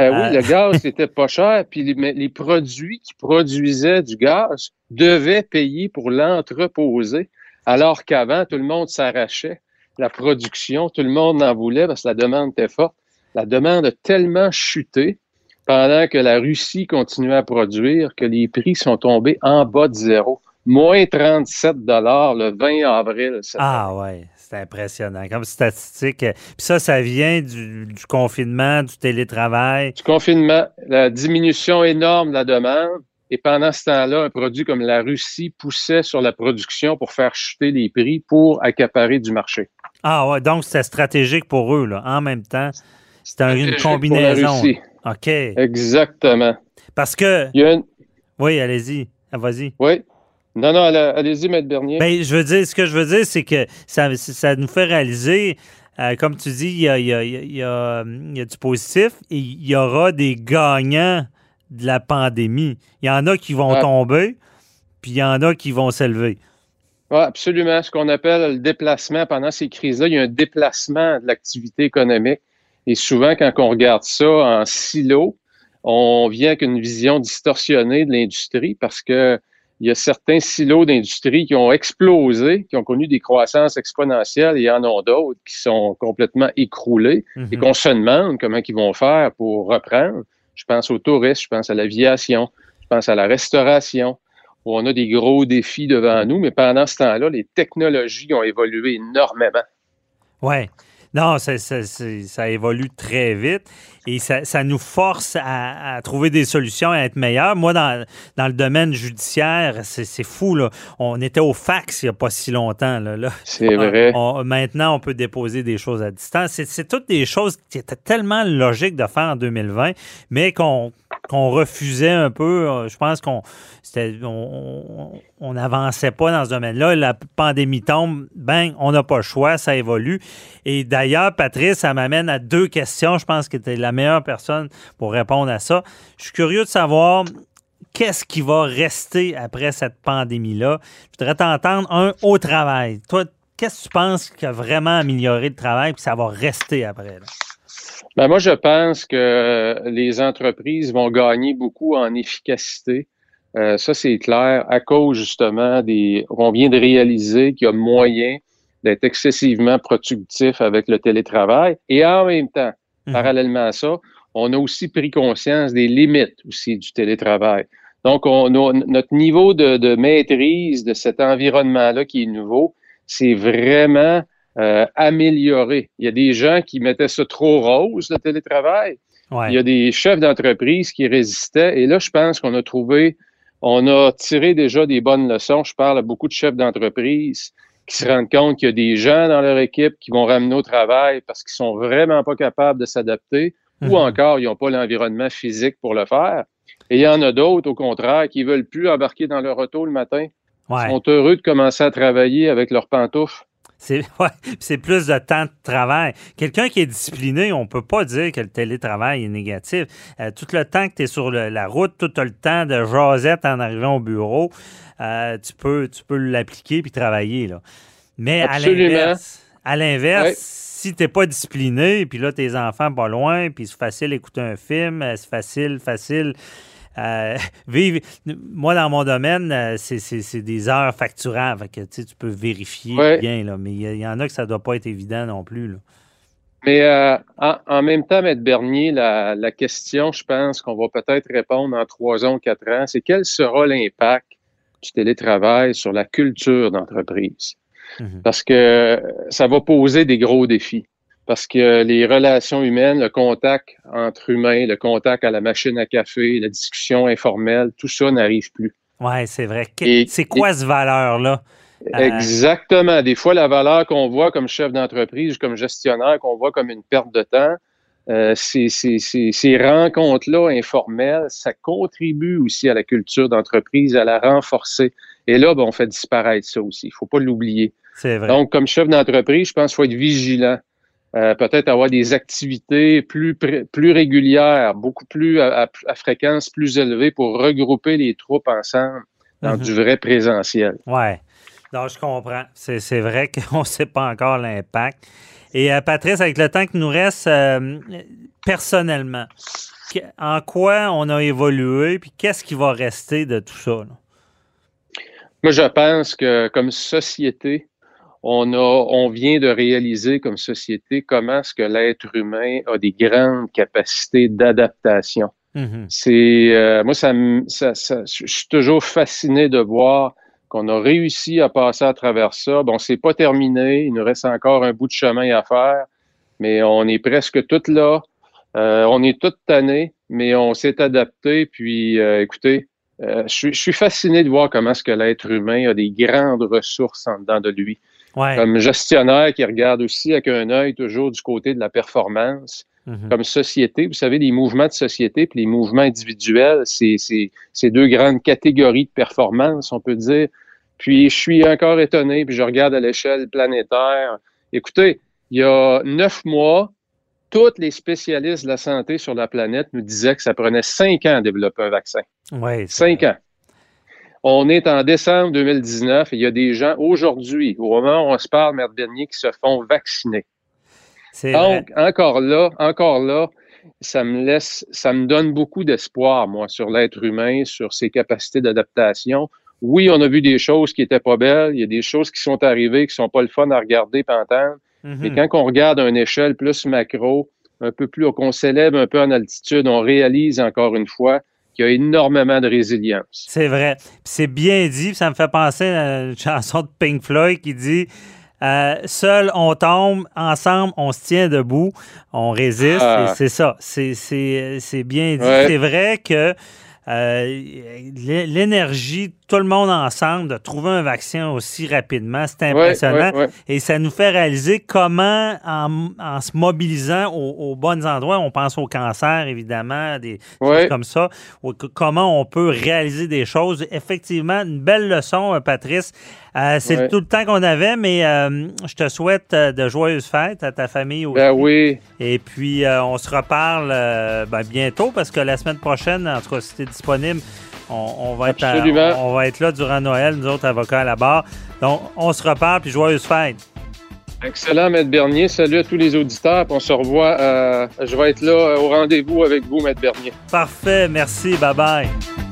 Euh, oui, le gaz [laughs] n'était pas cher, puis les, les, produits qui produisaient du gaz devaient payer pour l'entreposer, alors qu'avant, tout le monde s'arrachait la production, tout le monde en voulait parce que la demande était forte la demande a tellement chuté pendant que la Russie continuait à produire que les prix sont tombés en bas de zéro. Moins 37 dollars le 20 avril. Ah ouais, c'est impressionnant comme statistique. Puis ça, ça vient du, confinement, du télétravail. Du confinement, la diminution énorme de la demande. Et pendant ce temps-là, un produit comme la Russie poussait sur la production pour faire chuter les prix pour accaparer du marché. Ah ouais, donc c'était stratégique pour eux, là, en même temps. C'est une combinaison. OK. Exactement. Parce que. Oui, allez-y. Ah, vas-y. Oui. Non, non, allez-y, Maître Bernier. Ben, je veux dire, ce que je veux dire, c'est que ça, ça nous fait réaliser, euh, comme tu dis, il y a, y, a, y a, du positif et il y aura des gagnants de la pandémie. Il y en a qui vont tomber, puis il y en a qui vont s'élever. Oui, absolument. Ce qu'on appelle le déplacement pendant ces crises-là, il y a un déplacement de l'activité économique. Et souvent, quand on regarde ça en silo, on vient avec une vision distorsionnée de l'industrie parce que il y a certains silos d'industrie qui ont explosé, qui ont connu des croissances exponentielles, et il y en a d'autres qui sont complètement écroulés et mhm. qu'on se demande comment ils vont faire pour reprendre. Je pense aux touristes, je pense à l'aviation, je pense à la restauration, où on a des gros défis devant nous, mais pendant ce temps-là, les technologies ont évolué énormément. Ouais. Non, ça, ça, évolue très vite et ça, nous force à, trouver des solutions, à être meilleurs. Moi, dans, dans le domaine judiciaire, c'est fou. Là. On était au fax il n'y a pas si longtemps. Là, C'est vrai. maintenant, on peut déposer des choses à distance. C'est toutes des choses qui étaient tellement logiques de faire en 2020, mais qu'on qu'on refusait un peu. Euh, je pense qu'on on n'avançait pas dans ce domaine-là. La pandémie tombe, ben, on n'a pas le choix, ça évolue. Et d'ailleurs, Patrice, ça m'amène à deux questions. Je pense que tu es la meilleure personne pour répondre à ça. Je suis curieux de savoir qu'est-ce qui va rester après cette pandémie-là? Je voudrais t'entendre, un, au travail. Toi, qu'est-ce que tu penses qui a vraiment amélioré le travail, puis ça va rester après? Ben moi, je pense que les entreprises vont gagner beaucoup en efficacité. Euh, ça, c'est clair, à cause justement des. On vient de réaliser qu'il y a moyen d'être excessivement productif avec le télétravail. Et en même temps, mhm. parallèlement à ça, on a aussi pris conscience des limites aussi du télétravail. Donc, on notre niveau de, de maîtrise de cet environnement-là qui est nouveau, c'est vraiment euh, amélioré. Il y a des gens qui mettaient ça trop rose, le télétravail. Il y a des chefs d'entreprise qui résistaient. Et là, je pense qu'on a trouvé, on a tiré déjà des bonnes leçons. Je parle à beaucoup de chefs d'entreprise qui se rendent compte qu'il y a des gens dans leur équipe qui vont ramener au travail parce qu'ils sont vraiment pas capables de s'adapter ou mhm. encore ils n'ont pas l'environnement physique pour le faire. Et il y en a d'autres, au contraire, qui veulent plus embarquer dans leur auto le matin. Ils sont heureux de commencer à travailler avec leurs pantoufles. C'est [laughs] ouais, plus de temps de travail. Quelqu'un qui est discipliné, on peut pas dire que le télétravail est négatif. Euh, tout le temps que tu es sur la route, tout le temps de jasette en arrivant au bureau, euh, tu peux, tu peux l'appliquer puis travailler. Là. Mais à l'inverse, à l'inverse, si tu n'es pas discipliné, puis là, tes enfants pas loin, puis c'est facile d'écouter un film, euh, c'est facile, facile euh, [laughs] moi, dans mon domaine, euh, c'est des heures facturables. que, tu peux vérifier bien, là, mais il y, en a que ça ne doit pas être évident non plus. Mais euh, en, même temps, M. Bernier, la, question, je pense qu'on va peut-être répondre en trois ans ou quatre ans, c'est quel sera l'impact du télétravail sur la culture d'entreprise? Mhm. Parce que ça va poser des gros défis parce que les relations humaines, le contact entre humains, le contact à la machine à café, la discussion informelle, tout ça n'arrive plus. Oui, c'est vrai. C'est quoi cette valeur-là? Euh, Exactement. Des fois, la valeur qu'on voit comme chef d'entreprise, comme gestionnaire, qu'on voit comme une perte de temps, euh, ces, ces rencontres-là informelles, ça contribue aussi à la culture d'entreprise, à la renforcer. Et là, ben, on fait disparaître ça aussi. Il ne faut pas l'oublier. C'est vrai. Donc, comme chef d'entreprise, je pense qu'il faut être vigilant. Euh, peut-être avoir des activités plus, plus régulières, beaucoup plus à, fréquence plus élevée pour regrouper les troupes ensemble dans mhm. du vrai présentiel. Oui. Donc, je comprends. C'est vrai [laughs] qu'on ne sait pas encore l'impact. Et euh, Patrice, avec le temps qui nous reste, euh, personnellement, en quoi on a évolué, puis qu'est-ce qui va rester de tout ça? Moi, je pense que comme société, on, a, on vient de réaliser comme société comment est-ce que l'être humain a des grandes capacités d'adaptation. Mm-hmm. C'est euh, moi, ça, ça, ça, je suis toujours fasciné de voir qu'on a réussi à passer à travers ça. Bon, c'est pas terminé, il nous reste encore un bout de chemin à faire, mais on est presque toutes là. Euh, on est toutes tannées, mais on s'est adapté. Puis, euh, écoutez, je, je, suis fasciné de voir comment est-ce que l'être humain a des grandes ressources en dedans de lui comme gestionnaire qui regarde aussi avec un œil toujours du côté de la performance. Mhm. Comme société, vous savez, les mouvements de société puis les mouvements individuels, c'est deux grandes catégories de performance, on peut dire. Puis je suis encore étonné, puis je regarde à l'échelle planétaire. Écoutez, il y a neuf mois, tous les spécialistes de la santé sur la planète nous disaient que ça prenait cinq ans à développer un vaccin. Oui. Cinq ans. On est en décembre 2019 et il y a des gens aujourd'hui, au moment où on se parle, Mère Dernier, qui se font vacciner. Donc, encore là, encore là, ça me laisse, ça me donne beaucoup d'espoir, moi, sur l'être humain, sur ses capacités d'adaptation. Oui, on a vu des choses qui étaient pas belles, il y a des choses qui sont arrivées qui sont pas le fun à regarder et entendre. Mais mhm. quand on regarde à une échelle plus macro, un peu plus, qu'on s'élève un peu en altitude, on réalise encore une fois qui a énormément de résilience. C'est vrai. C'est bien dit. Ça me fait penser à une chanson de Pink Floyd qui dit euh, Seul on tombe, ensemble on se tient debout, on résiste. Ah. C'est ça. C'est bien dit. C'est vrai que euh, l'énergie, tout le monde ensemble, de trouver un vaccin aussi rapidement, c'est impressionnant. Et ça nous fait réaliser comment, en, se mobilisant aux, bons endroits, on pense au cancer, évidemment, des choses comme ça, comment on peut réaliser des choses. Effectivement, une belle leçon, euh, Patrice. Euh, c'est tout le temps qu'on avait, mais je te souhaite de joyeuses fêtes à ta famille aussi. Ben oui. Et puis, on se reparle ben, bientôt parce que la semaine prochaine, en tout cas, disponible. On, va être on, va être là durant Noël, nous autres avocats à la barre. Donc, on se reparle, puis joyeuse fête. Excellent, Maître Bernier. Salut à tous les auditeurs. On se revoit. Euh, je vais être là euh, au rendez-vous avec vous, Maître Bernier. Parfait. Merci. Bye-bye.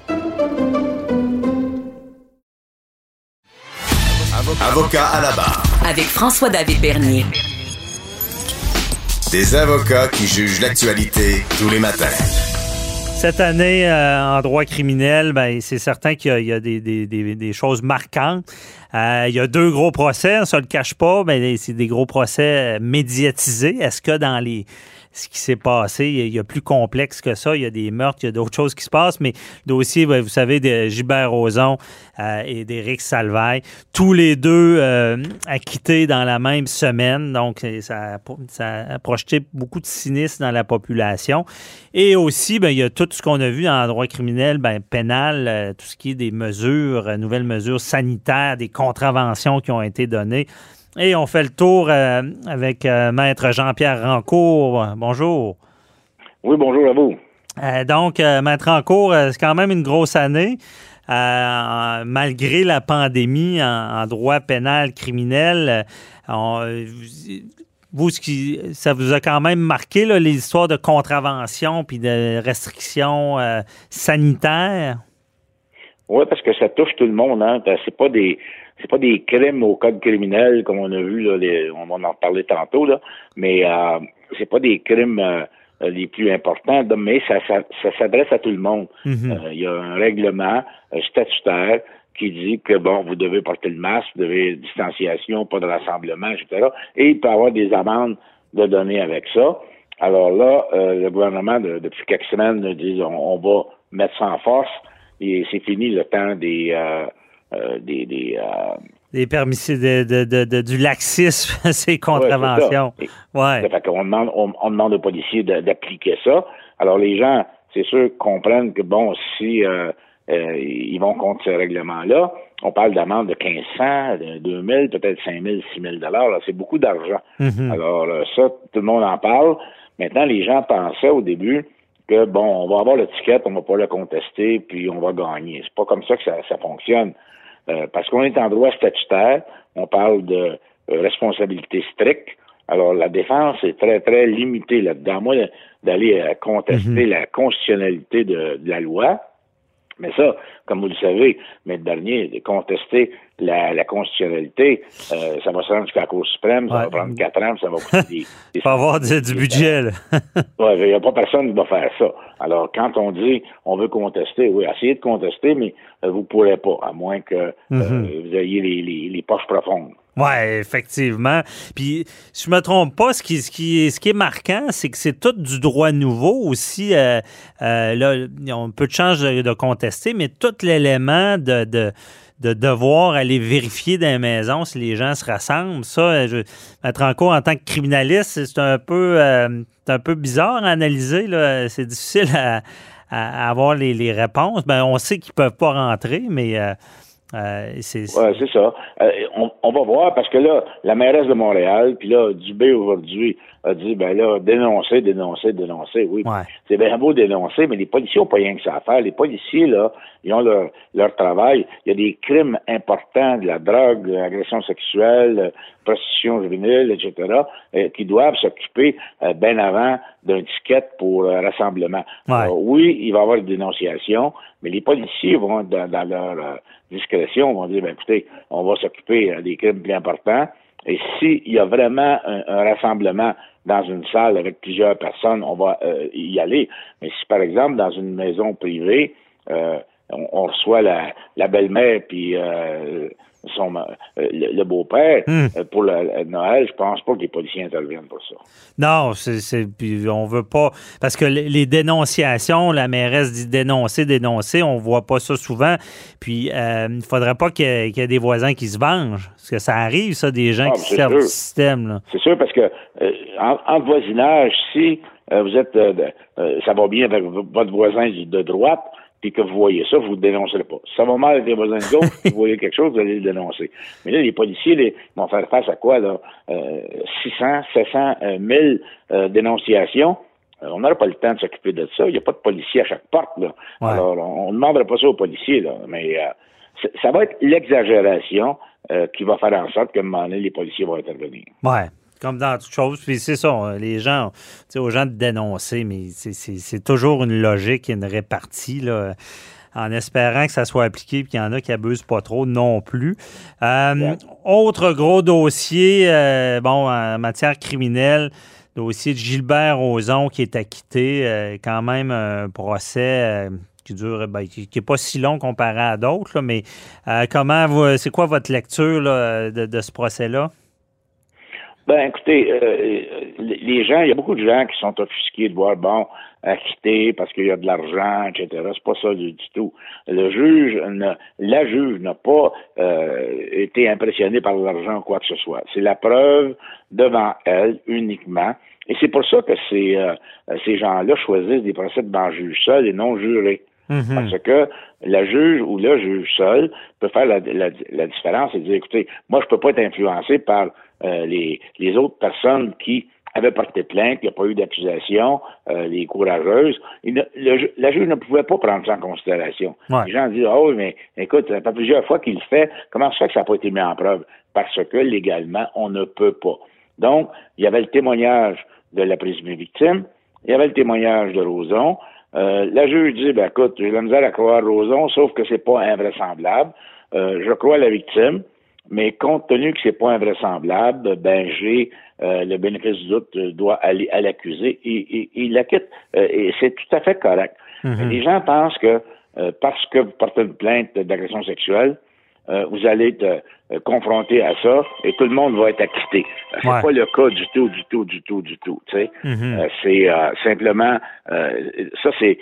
Avocat à la barre. Avec François-David Bernier. Des avocats qui jugent l'actualité tous les matins. Cette année, euh, en droit criminel, ben, c'est certain qu'il y a, il y a des, des- des- des choses marquantes. Euh, il y a deux gros procès, on ne se le cache pas, mais c'est des gros procès médiatisés. Est-ce que dans les ce qui s'est passé, il y a- plus complexe que ça, il y a des meurtres, il y a d'autres choses qui se passent, mais le dossier, ben, vous savez, de Gilbert Rozon euh, et d'Éric Salvaille, tous les deux euh, acquittés dans la même semaine, donc ça a, projeté beaucoup de cynisme dans la population. Et aussi, ben, il y a tout ce qu'on a vu en droit criminel, ben, pénal, euh, tout ce qui est des mesures, euh, nouvelles mesures sanitaires, des contraventions qui ont été données. Et on fait le tour euh, avec euh, Maître Jean-Pierre Rancourt. Bonjour. Oui, bonjour à vous. Euh, donc, Maître Rancourt, c'est quand même une grosse année. Malgré la pandémie en, en droit pénal criminel, on- vous, ça vous a quand même marqué là, les histoires de contraventions puis de restrictions sanitaires? Oui, parce que ça touche tout le monde, hein. C'est pas des c'est pas des crimes au code criminel comme on a vu là, les- on va en parler tantôt là, mais euh, c'est pas des crimes euh, les plus importants, mais ça, ça, ça s'adresse à tout le monde. Mhm. Euh, Il y a un règlement euh, statutaire qui dit que bon, vous devez porter le masque, vous devez distanciation, pas de rassemblement, etc. Et il peut y avoir des amendes de données avec ça. Alors là, euh, le gouvernement, de- depuis quelques semaines, nous dit on, on va mettre ça en force et c'est fini le temps des euh, des, des euh, Des permis de, de- de- de- du laxisme, [laughs] ces contraventions. Ouais, fait qu'on demande, on, on demande aux policiers d'appliquer ça. Alors les gens, c'est sûr, comprennent que bon, si euh, euh, ils vont contre ce règlement-là, on parle d'amende de 1500, de 2000, peut-être 5000, 6000 dollars. C'est beaucoup d'argent. Mhm. Alors euh, ça, tout le monde en parle. Maintenant, les gens pensaient au début que bon, on va avoir l'étiquette, on va pas le contester, puis on va gagner. C'est pas comme ça que ça, ça fonctionne. Euh, parce qu'on est en droit statutaire, on parle de euh, responsabilité stricte. Alors, la défense est très, très limitée là-dedans. Moi, d'aller euh, contester la constitutionnalité de, de la loi, mais ça, comme vous le savez, mais dernier, contester la, la constitutionnalité, euh, ça va se rendre jusqu'à la Cour suprême, ça Ouais. va prendre quatre ans, ça va coûter des... des [laughs] Faut avoir du, du budget. là. [laughs] Ouais, il n'y a pas personne qui va faire ça. Alors, quand on dit on veut contester, oui, essayez de contester, mais euh, vous ne pourrez pas, à moins que euh, Mhm. vous ayez les, les, les poches profondes. Oui, effectivement. Puis, si je me trompe pas, ce qui, est marquant, c'est que c'est tout du droit nouveau aussi. euh, euh, là, on peut de chance de, contester, mais tout l'élément de, de, de devoir aller vérifier dans les maisons si les gens se rassemblent, ça, je, mettre en cours en tant que criminaliste, c'est un peu, euh, un peu bizarre à analyser. C'est difficile à, avoir les, réponses. Ben, on sait qu'ils peuvent pas rentrer, mais euh, euh, c'est... Ouais, ça. Euh, on, on va voir parce que là, la mairesse de Montréal, puis là, Dubé aujourd'hui a dit ben là, dénoncer, dénoncer, dénoncer. Oui, Ouais. c'est bien beau dénoncer, mais les policiers n'ont pas rien que ça à faire. Les policiers, là, ils ont leur, leur travail. Il y a des crimes importants, de la drogue, de l'agression sexuelle, prostitution juvénile, etc., euh, qui doivent s'occuper euh, bien avant d'un ticket pour euh, rassemblement. Ouais. Oui, il va y avoir une dénonciation, mais les policiers vont, dans, dans leur euh, discrétion, vont dire, ben, écoutez, on va s'occuper des crimes plus importants. Et s'il y a vraiment un, un rassemblement dans une salle avec plusieurs personnes, on va euh, y aller. Mais si, par exemple, dans une maison privée, euh, on, on reçoit la, la belle-mère puis euh, son, euh, le, le beau-père Hmm. euh, pour le, Noël, je pense pas que les policiers interviennent pour ça. Non, c'est, on veut pas. Parce que les, les dénonciations, la mairesse dit dénoncer, dénoncer, on voit pas ça souvent. Puis euh, il faudrait pas qu'il y, ait, qu'il y ait des voisins qui se vengent. Parce que ça arrive, ça, des gens Ah, qui servent sûr. du système. C'est sûr parce que en, en voisinage, si vous êtes ça va bien avec votre voisin de droite, puis que vous voyez ça, vous ne dénoncerez pas. Ça va mal avec les voisins de gauche, [laughs] vous voyez quelque chose, vous allez le dénoncer. Mais là, les policiers les, vont faire face à quoi, là? Euh, 600, 700, euh, 1000 euh, dénonciations. euh, on n'aurait pas le temps de s'occuper de ça. Il n'y a pas de policiers à chaque porte. Là. Alors, on ne demanderait pas ça aux policiers, là. mais euh, ça va être l'exagération qui va faire en sorte qu'à un moment donné, les policiers vont intervenir. Ouais. Comme dans toute chose. Puis c'est ça, les gens, tu sais, aux gens de dénoncer, mais c'est toujours une logique et une répartie, là en espérant que ça soit appliqué et qu'il y en a qui abusent pas trop non plus. Autre gros dossier, bon, en matière criminelle, dossier de Gilbert Rozon qui est acquitté, euh, quand même un procès euh, qui dure, ben, qui n'est pas si long comparé à d'autres, mais euh, comment c'est quoi votre lecture de, ce procès-là? Ben, écoutez, les gens, il y a beaucoup de gens qui sont offusqués de voir, bon, acquitté parce qu'il y a de l'argent, etc. C'est pas ça du, tout. Le juge, la juge n'a pas été impressionnée par l'argent ou quoi que ce soit. C'est la preuve devant elle uniquement. Et c'est pour ça que ces, euh, ces gens-là choisissent des procès devant juge seul et non juré. Mhm. Parce que la juge ou le juge seul peut faire la, la, différence et dire, écoutez, moi, je peux pas être influencé par euh, les, les autres personnes qui avaient porté plainte, il n'y a pas eu d'accusation, euh, les courageuses. la juge ne pouvait pas prendre ça en considération. Les gens disent, oh, mais écoute, ça fait plusieurs fois qu'il le fait, comment ça fait que ça n'a pas été mis en preuve? Parce que légalement, on ne peut pas. Donc, il y avait le témoignage de la présumée victime, il y avait le témoignage de Roson. Euh, la juge dit, ben écoute, j'ai la misère à croire Roson, sauf que c'est pas invraisemblable. Euh, je crois la victime, mais compte tenu que c'est pas invraisemblable, ben j'ai euh, le bénéfice du doute doit aller à l'accusé et, il l'acquitte. et c'est tout à fait correct. Mm-hmm. Les gens pensent que parce que vous portez une plainte d'agression sexuelle, euh, vous allez être euh, confronté à ça et tout le monde va être acquitté. Euh, c'est pas le cas du tout, du tout, du tout, du tout. Tu sais, mm-hmm. c'est simplement ça, c'est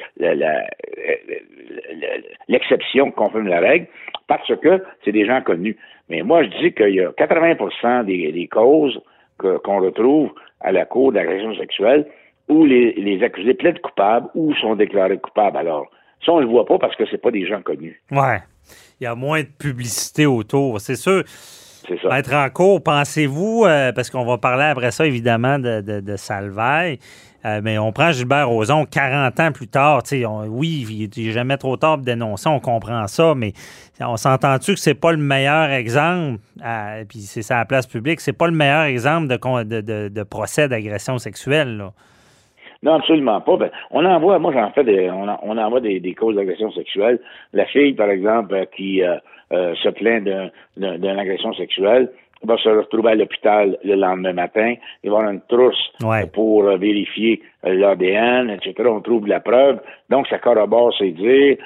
l'exception confirme la règle parce que c'est des gens connus. Mais moi, je dis qu'il y a 80% des, des causes qu'on retrouve à la cour d'agression sexuelle où les, les accusés plaident coupables ou sont déclarés coupables. Alors, ça, on le voit pas parce que c'est pas des gens connus. Ouais il y a moins de publicité autour. C'est sûr. Ça. Être en cours, pensez-vous, euh, parce qu'on va parler après ça, évidemment, de, de, de Salvaille, euh, mais on prend Gilbert Rozon 40 ans plus tard. oui, il n'est jamais trop tard de dénoncer, on comprend ça, mais on s'entend-tu que c'est pas le meilleur exemple, puis c'est ça la place publique, c'est pas le meilleur exemple de, de, de procès d'agression sexuelle? Là? Non, absolument pas. Ben, on envoie, moi j'en fais des, on, on envoie des, des causes d'agression sexuelle. La fille, par exemple, euh, qui euh, euh, se plaint d'une agression sexuelle, va se retrouver à l'hôpital le lendemain matin. Il va avoir une trousse pour vérifier l'ADN, etc. On trouve la preuve. Donc, ça corrobore ses dires.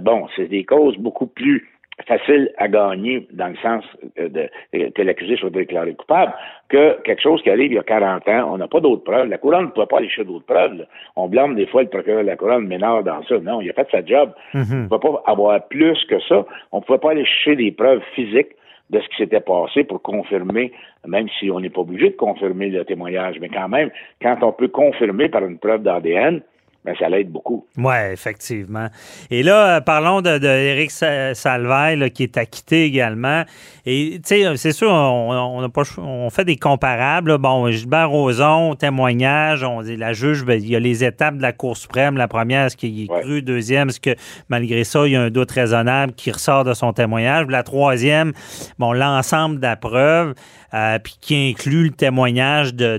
bon, c'est des causes beaucoup plus facile à gagner dans le sens euh, de, que l'accusé soit déclaré coupable que quelque chose qui arrive il y a 40 ans, on n'a pas d'autres preuves. La couronne ne peut pas aller chercher d'autres preuves. On blâme des fois le procureur de la couronne ménard dans ça. Non, il a fait sa job. Mm-hmm. On ne peut pas avoir plus que ça. On ne pouvait pas aller chercher des preuves physiques de ce qui s'était passé pour confirmer, même si on n'est pas obligé de confirmer le témoignage, mais quand même, quand on peut confirmer par une preuve d'ADN, ben, ça l'aide beaucoup. Oui, effectivement. Et là, euh, parlons de, de Salvaille, qui est acquitté également. Et, tu sais, c'est sûr, on, pas, on fait des comparables. Bon, Gilbert Rozon, témoignage, on dit la juge, ben, il y a les étapes de la Cour suprême. La première, est-ce qu'il est cru? Deuxième, est-ce que, malgré ça, il y a un doute raisonnable qui ressort de son témoignage? La troisième, bon, l'ensemble de la preuve, euh, puis qui inclut le témoignage de,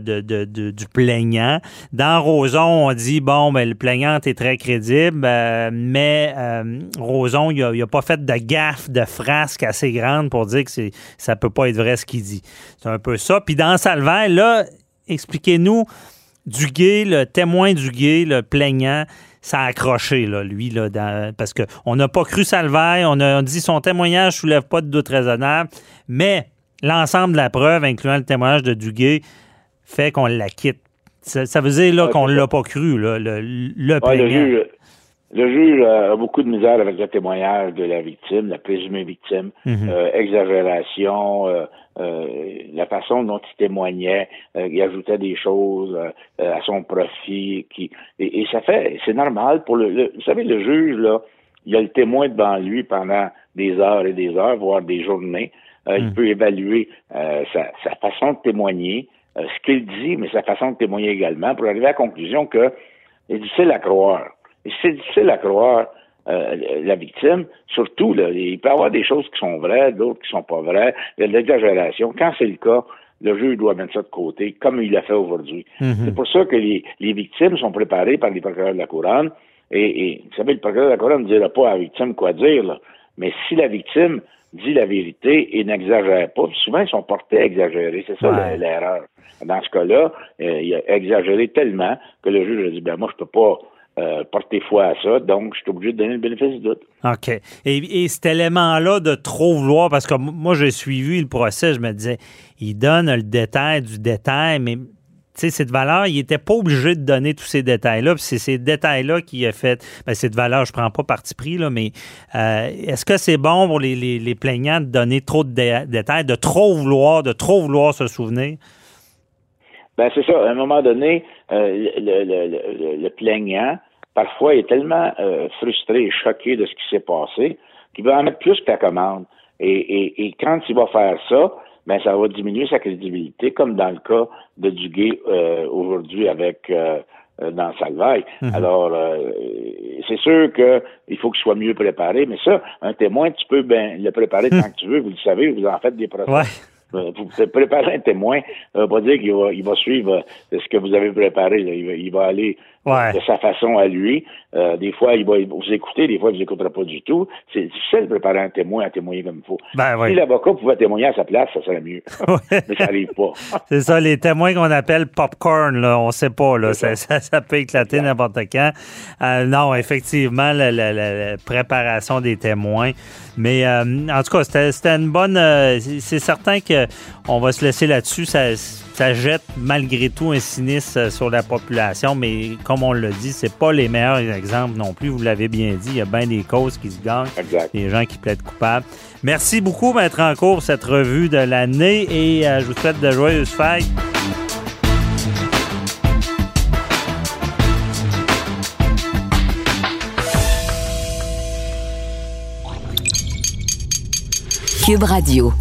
du plaignant. Dans Rozon, on dit, bon, ben, le plaignant est très crédible, euh, mais euh, Roson, il n'a pas fait de gaffe, de frasque assez grande pour dire que ça peut pas être vrai ce qu'il dit. C'est un peu ça. Puis dans Salvaire, là, expliquez-nous, Duguay, le témoin Duguay, le plaignant, ça a accroché, là, lui, là, parce qu'on n'a pas cru Salvaire, on a dit son témoignage ne soulève pas de doute raisonnable, mais l'ensemble de la preuve, incluant le témoignage de Duguay, fait qu'on la quitte ça, veut dire là, qu'on ne l'a pas cru, là, le, le, le juge, a beaucoup de misère avec le témoignage de la victime, la présumée victime, mhm. euh, exagération, euh, euh, la façon dont il témoignait, il ajoutait des choses à son profit, qui et, ça fait, c'est normal pour le, vous savez, le juge là, il a le témoin devant lui pendant des heures et des heures, voire des journées. Il mhm. peut évaluer sa, façon de témoigner, euh, ce qu'il dit, mais sa façon de témoigner également, pour arriver à la conclusion que est difficile à croire. Et c'est difficile à croire euh, la victime, surtout, là, il peut y avoir des choses qui sont vraies, d'autres qui sont pas vraies, il y a de l'exagération. Quand c'est le cas, le juge doit mettre ça de côté, comme il l'a fait aujourd'hui. Mhm. C'est pour ça que les, les victimes sont préparées par les procureurs de la couronne. Et, et vous savez, le procureur de la couronne ne dira pas à la victime quoi dire, là. mais si la victime dit la vérité et n'exagère pas, souvent ils sont portés à exagérer, c'est ça Ouais. l'erreur. Dans ce cas-là, euh, il a exagéré tellement que le juge a dit, ben moi je peux pas euh, porter foi à ça, donc je suis obligé de donner le bénéfice du doute. OK. Et, et cet élément-là de trop vouloir, parce que moi, j'ai suivi le procès, je me disais, il donne le détail du détail, mais tu sais, cette valeur, il n'était pas obligé de donner tous ces détails-là. C'est ces détails-là qui a fait. Ben, cette valeur, je prends pas parti pris, là, mais euh, est-ce que c'est bon pour les, les- plaignants de donner trop de dé- détails, de trop vouloir, de trop vouloir se souvenir? Ben c'est ça. À un moment donné, euh, le, le, le, le plaignant, parfois, est tellement euh, frustré et choqué de ce qui s'est passé qu'il va en mettre plus que la commande. Et, et, et quand il va faire ça, ben ça va diminuer sa crédibilité, comme dans le cas de Duguay euh, aujourd'hui avec euh, euh, dans Salvaille. Alors, euh, c'est sûr que il faut qu'il soit mieux préparé, mais ça, un témoin, tu peux ben le préparer tant que tu veux, vous le savez, vous en faites des procès. Ouais. Euh, Vous pouvez préparer un témoin, ça veut pas dire qu'il va, il va suivre euh, ce que vous avez préparé. là. Il, va, il va aller Ouais. de sa façon à lui. Euh, des fois, il va vous écouter, des fois, il vous écoutera pas du tout. C'est difficile de préparer un témoin à témoigner comme il faut. Ben oui. Si l'avocat pouvait témoigner à sa place, ça serait mieux. [laughs] Mais ça n'arrive pas. [laughs] C'est ça, les témoins qu'on appelle popcorn, là, on sait pas, là, ça, ça, ça peut éclater n'importe quand. Euh, non, effectivement, la, la- la- préparation des témoins. Mais euh, en tout cas, c'était une bonne. euh, c'est c'est certain que on va se laisser là-dessus. Ça, ça jette malgré tout un sinistre euh, sur la population, mais comme on l'a dit, c'est pas les meilleurs exemples non plus. Vous l'avez bien dit, il y a bien des causes qui se gagnent, Exact. des gens qui plaident coupables. Merci beaucoup, Maître en cours, pour cette revue de l'année et euh, je vous souhaite de joyeuses fêtes. Cube Radio.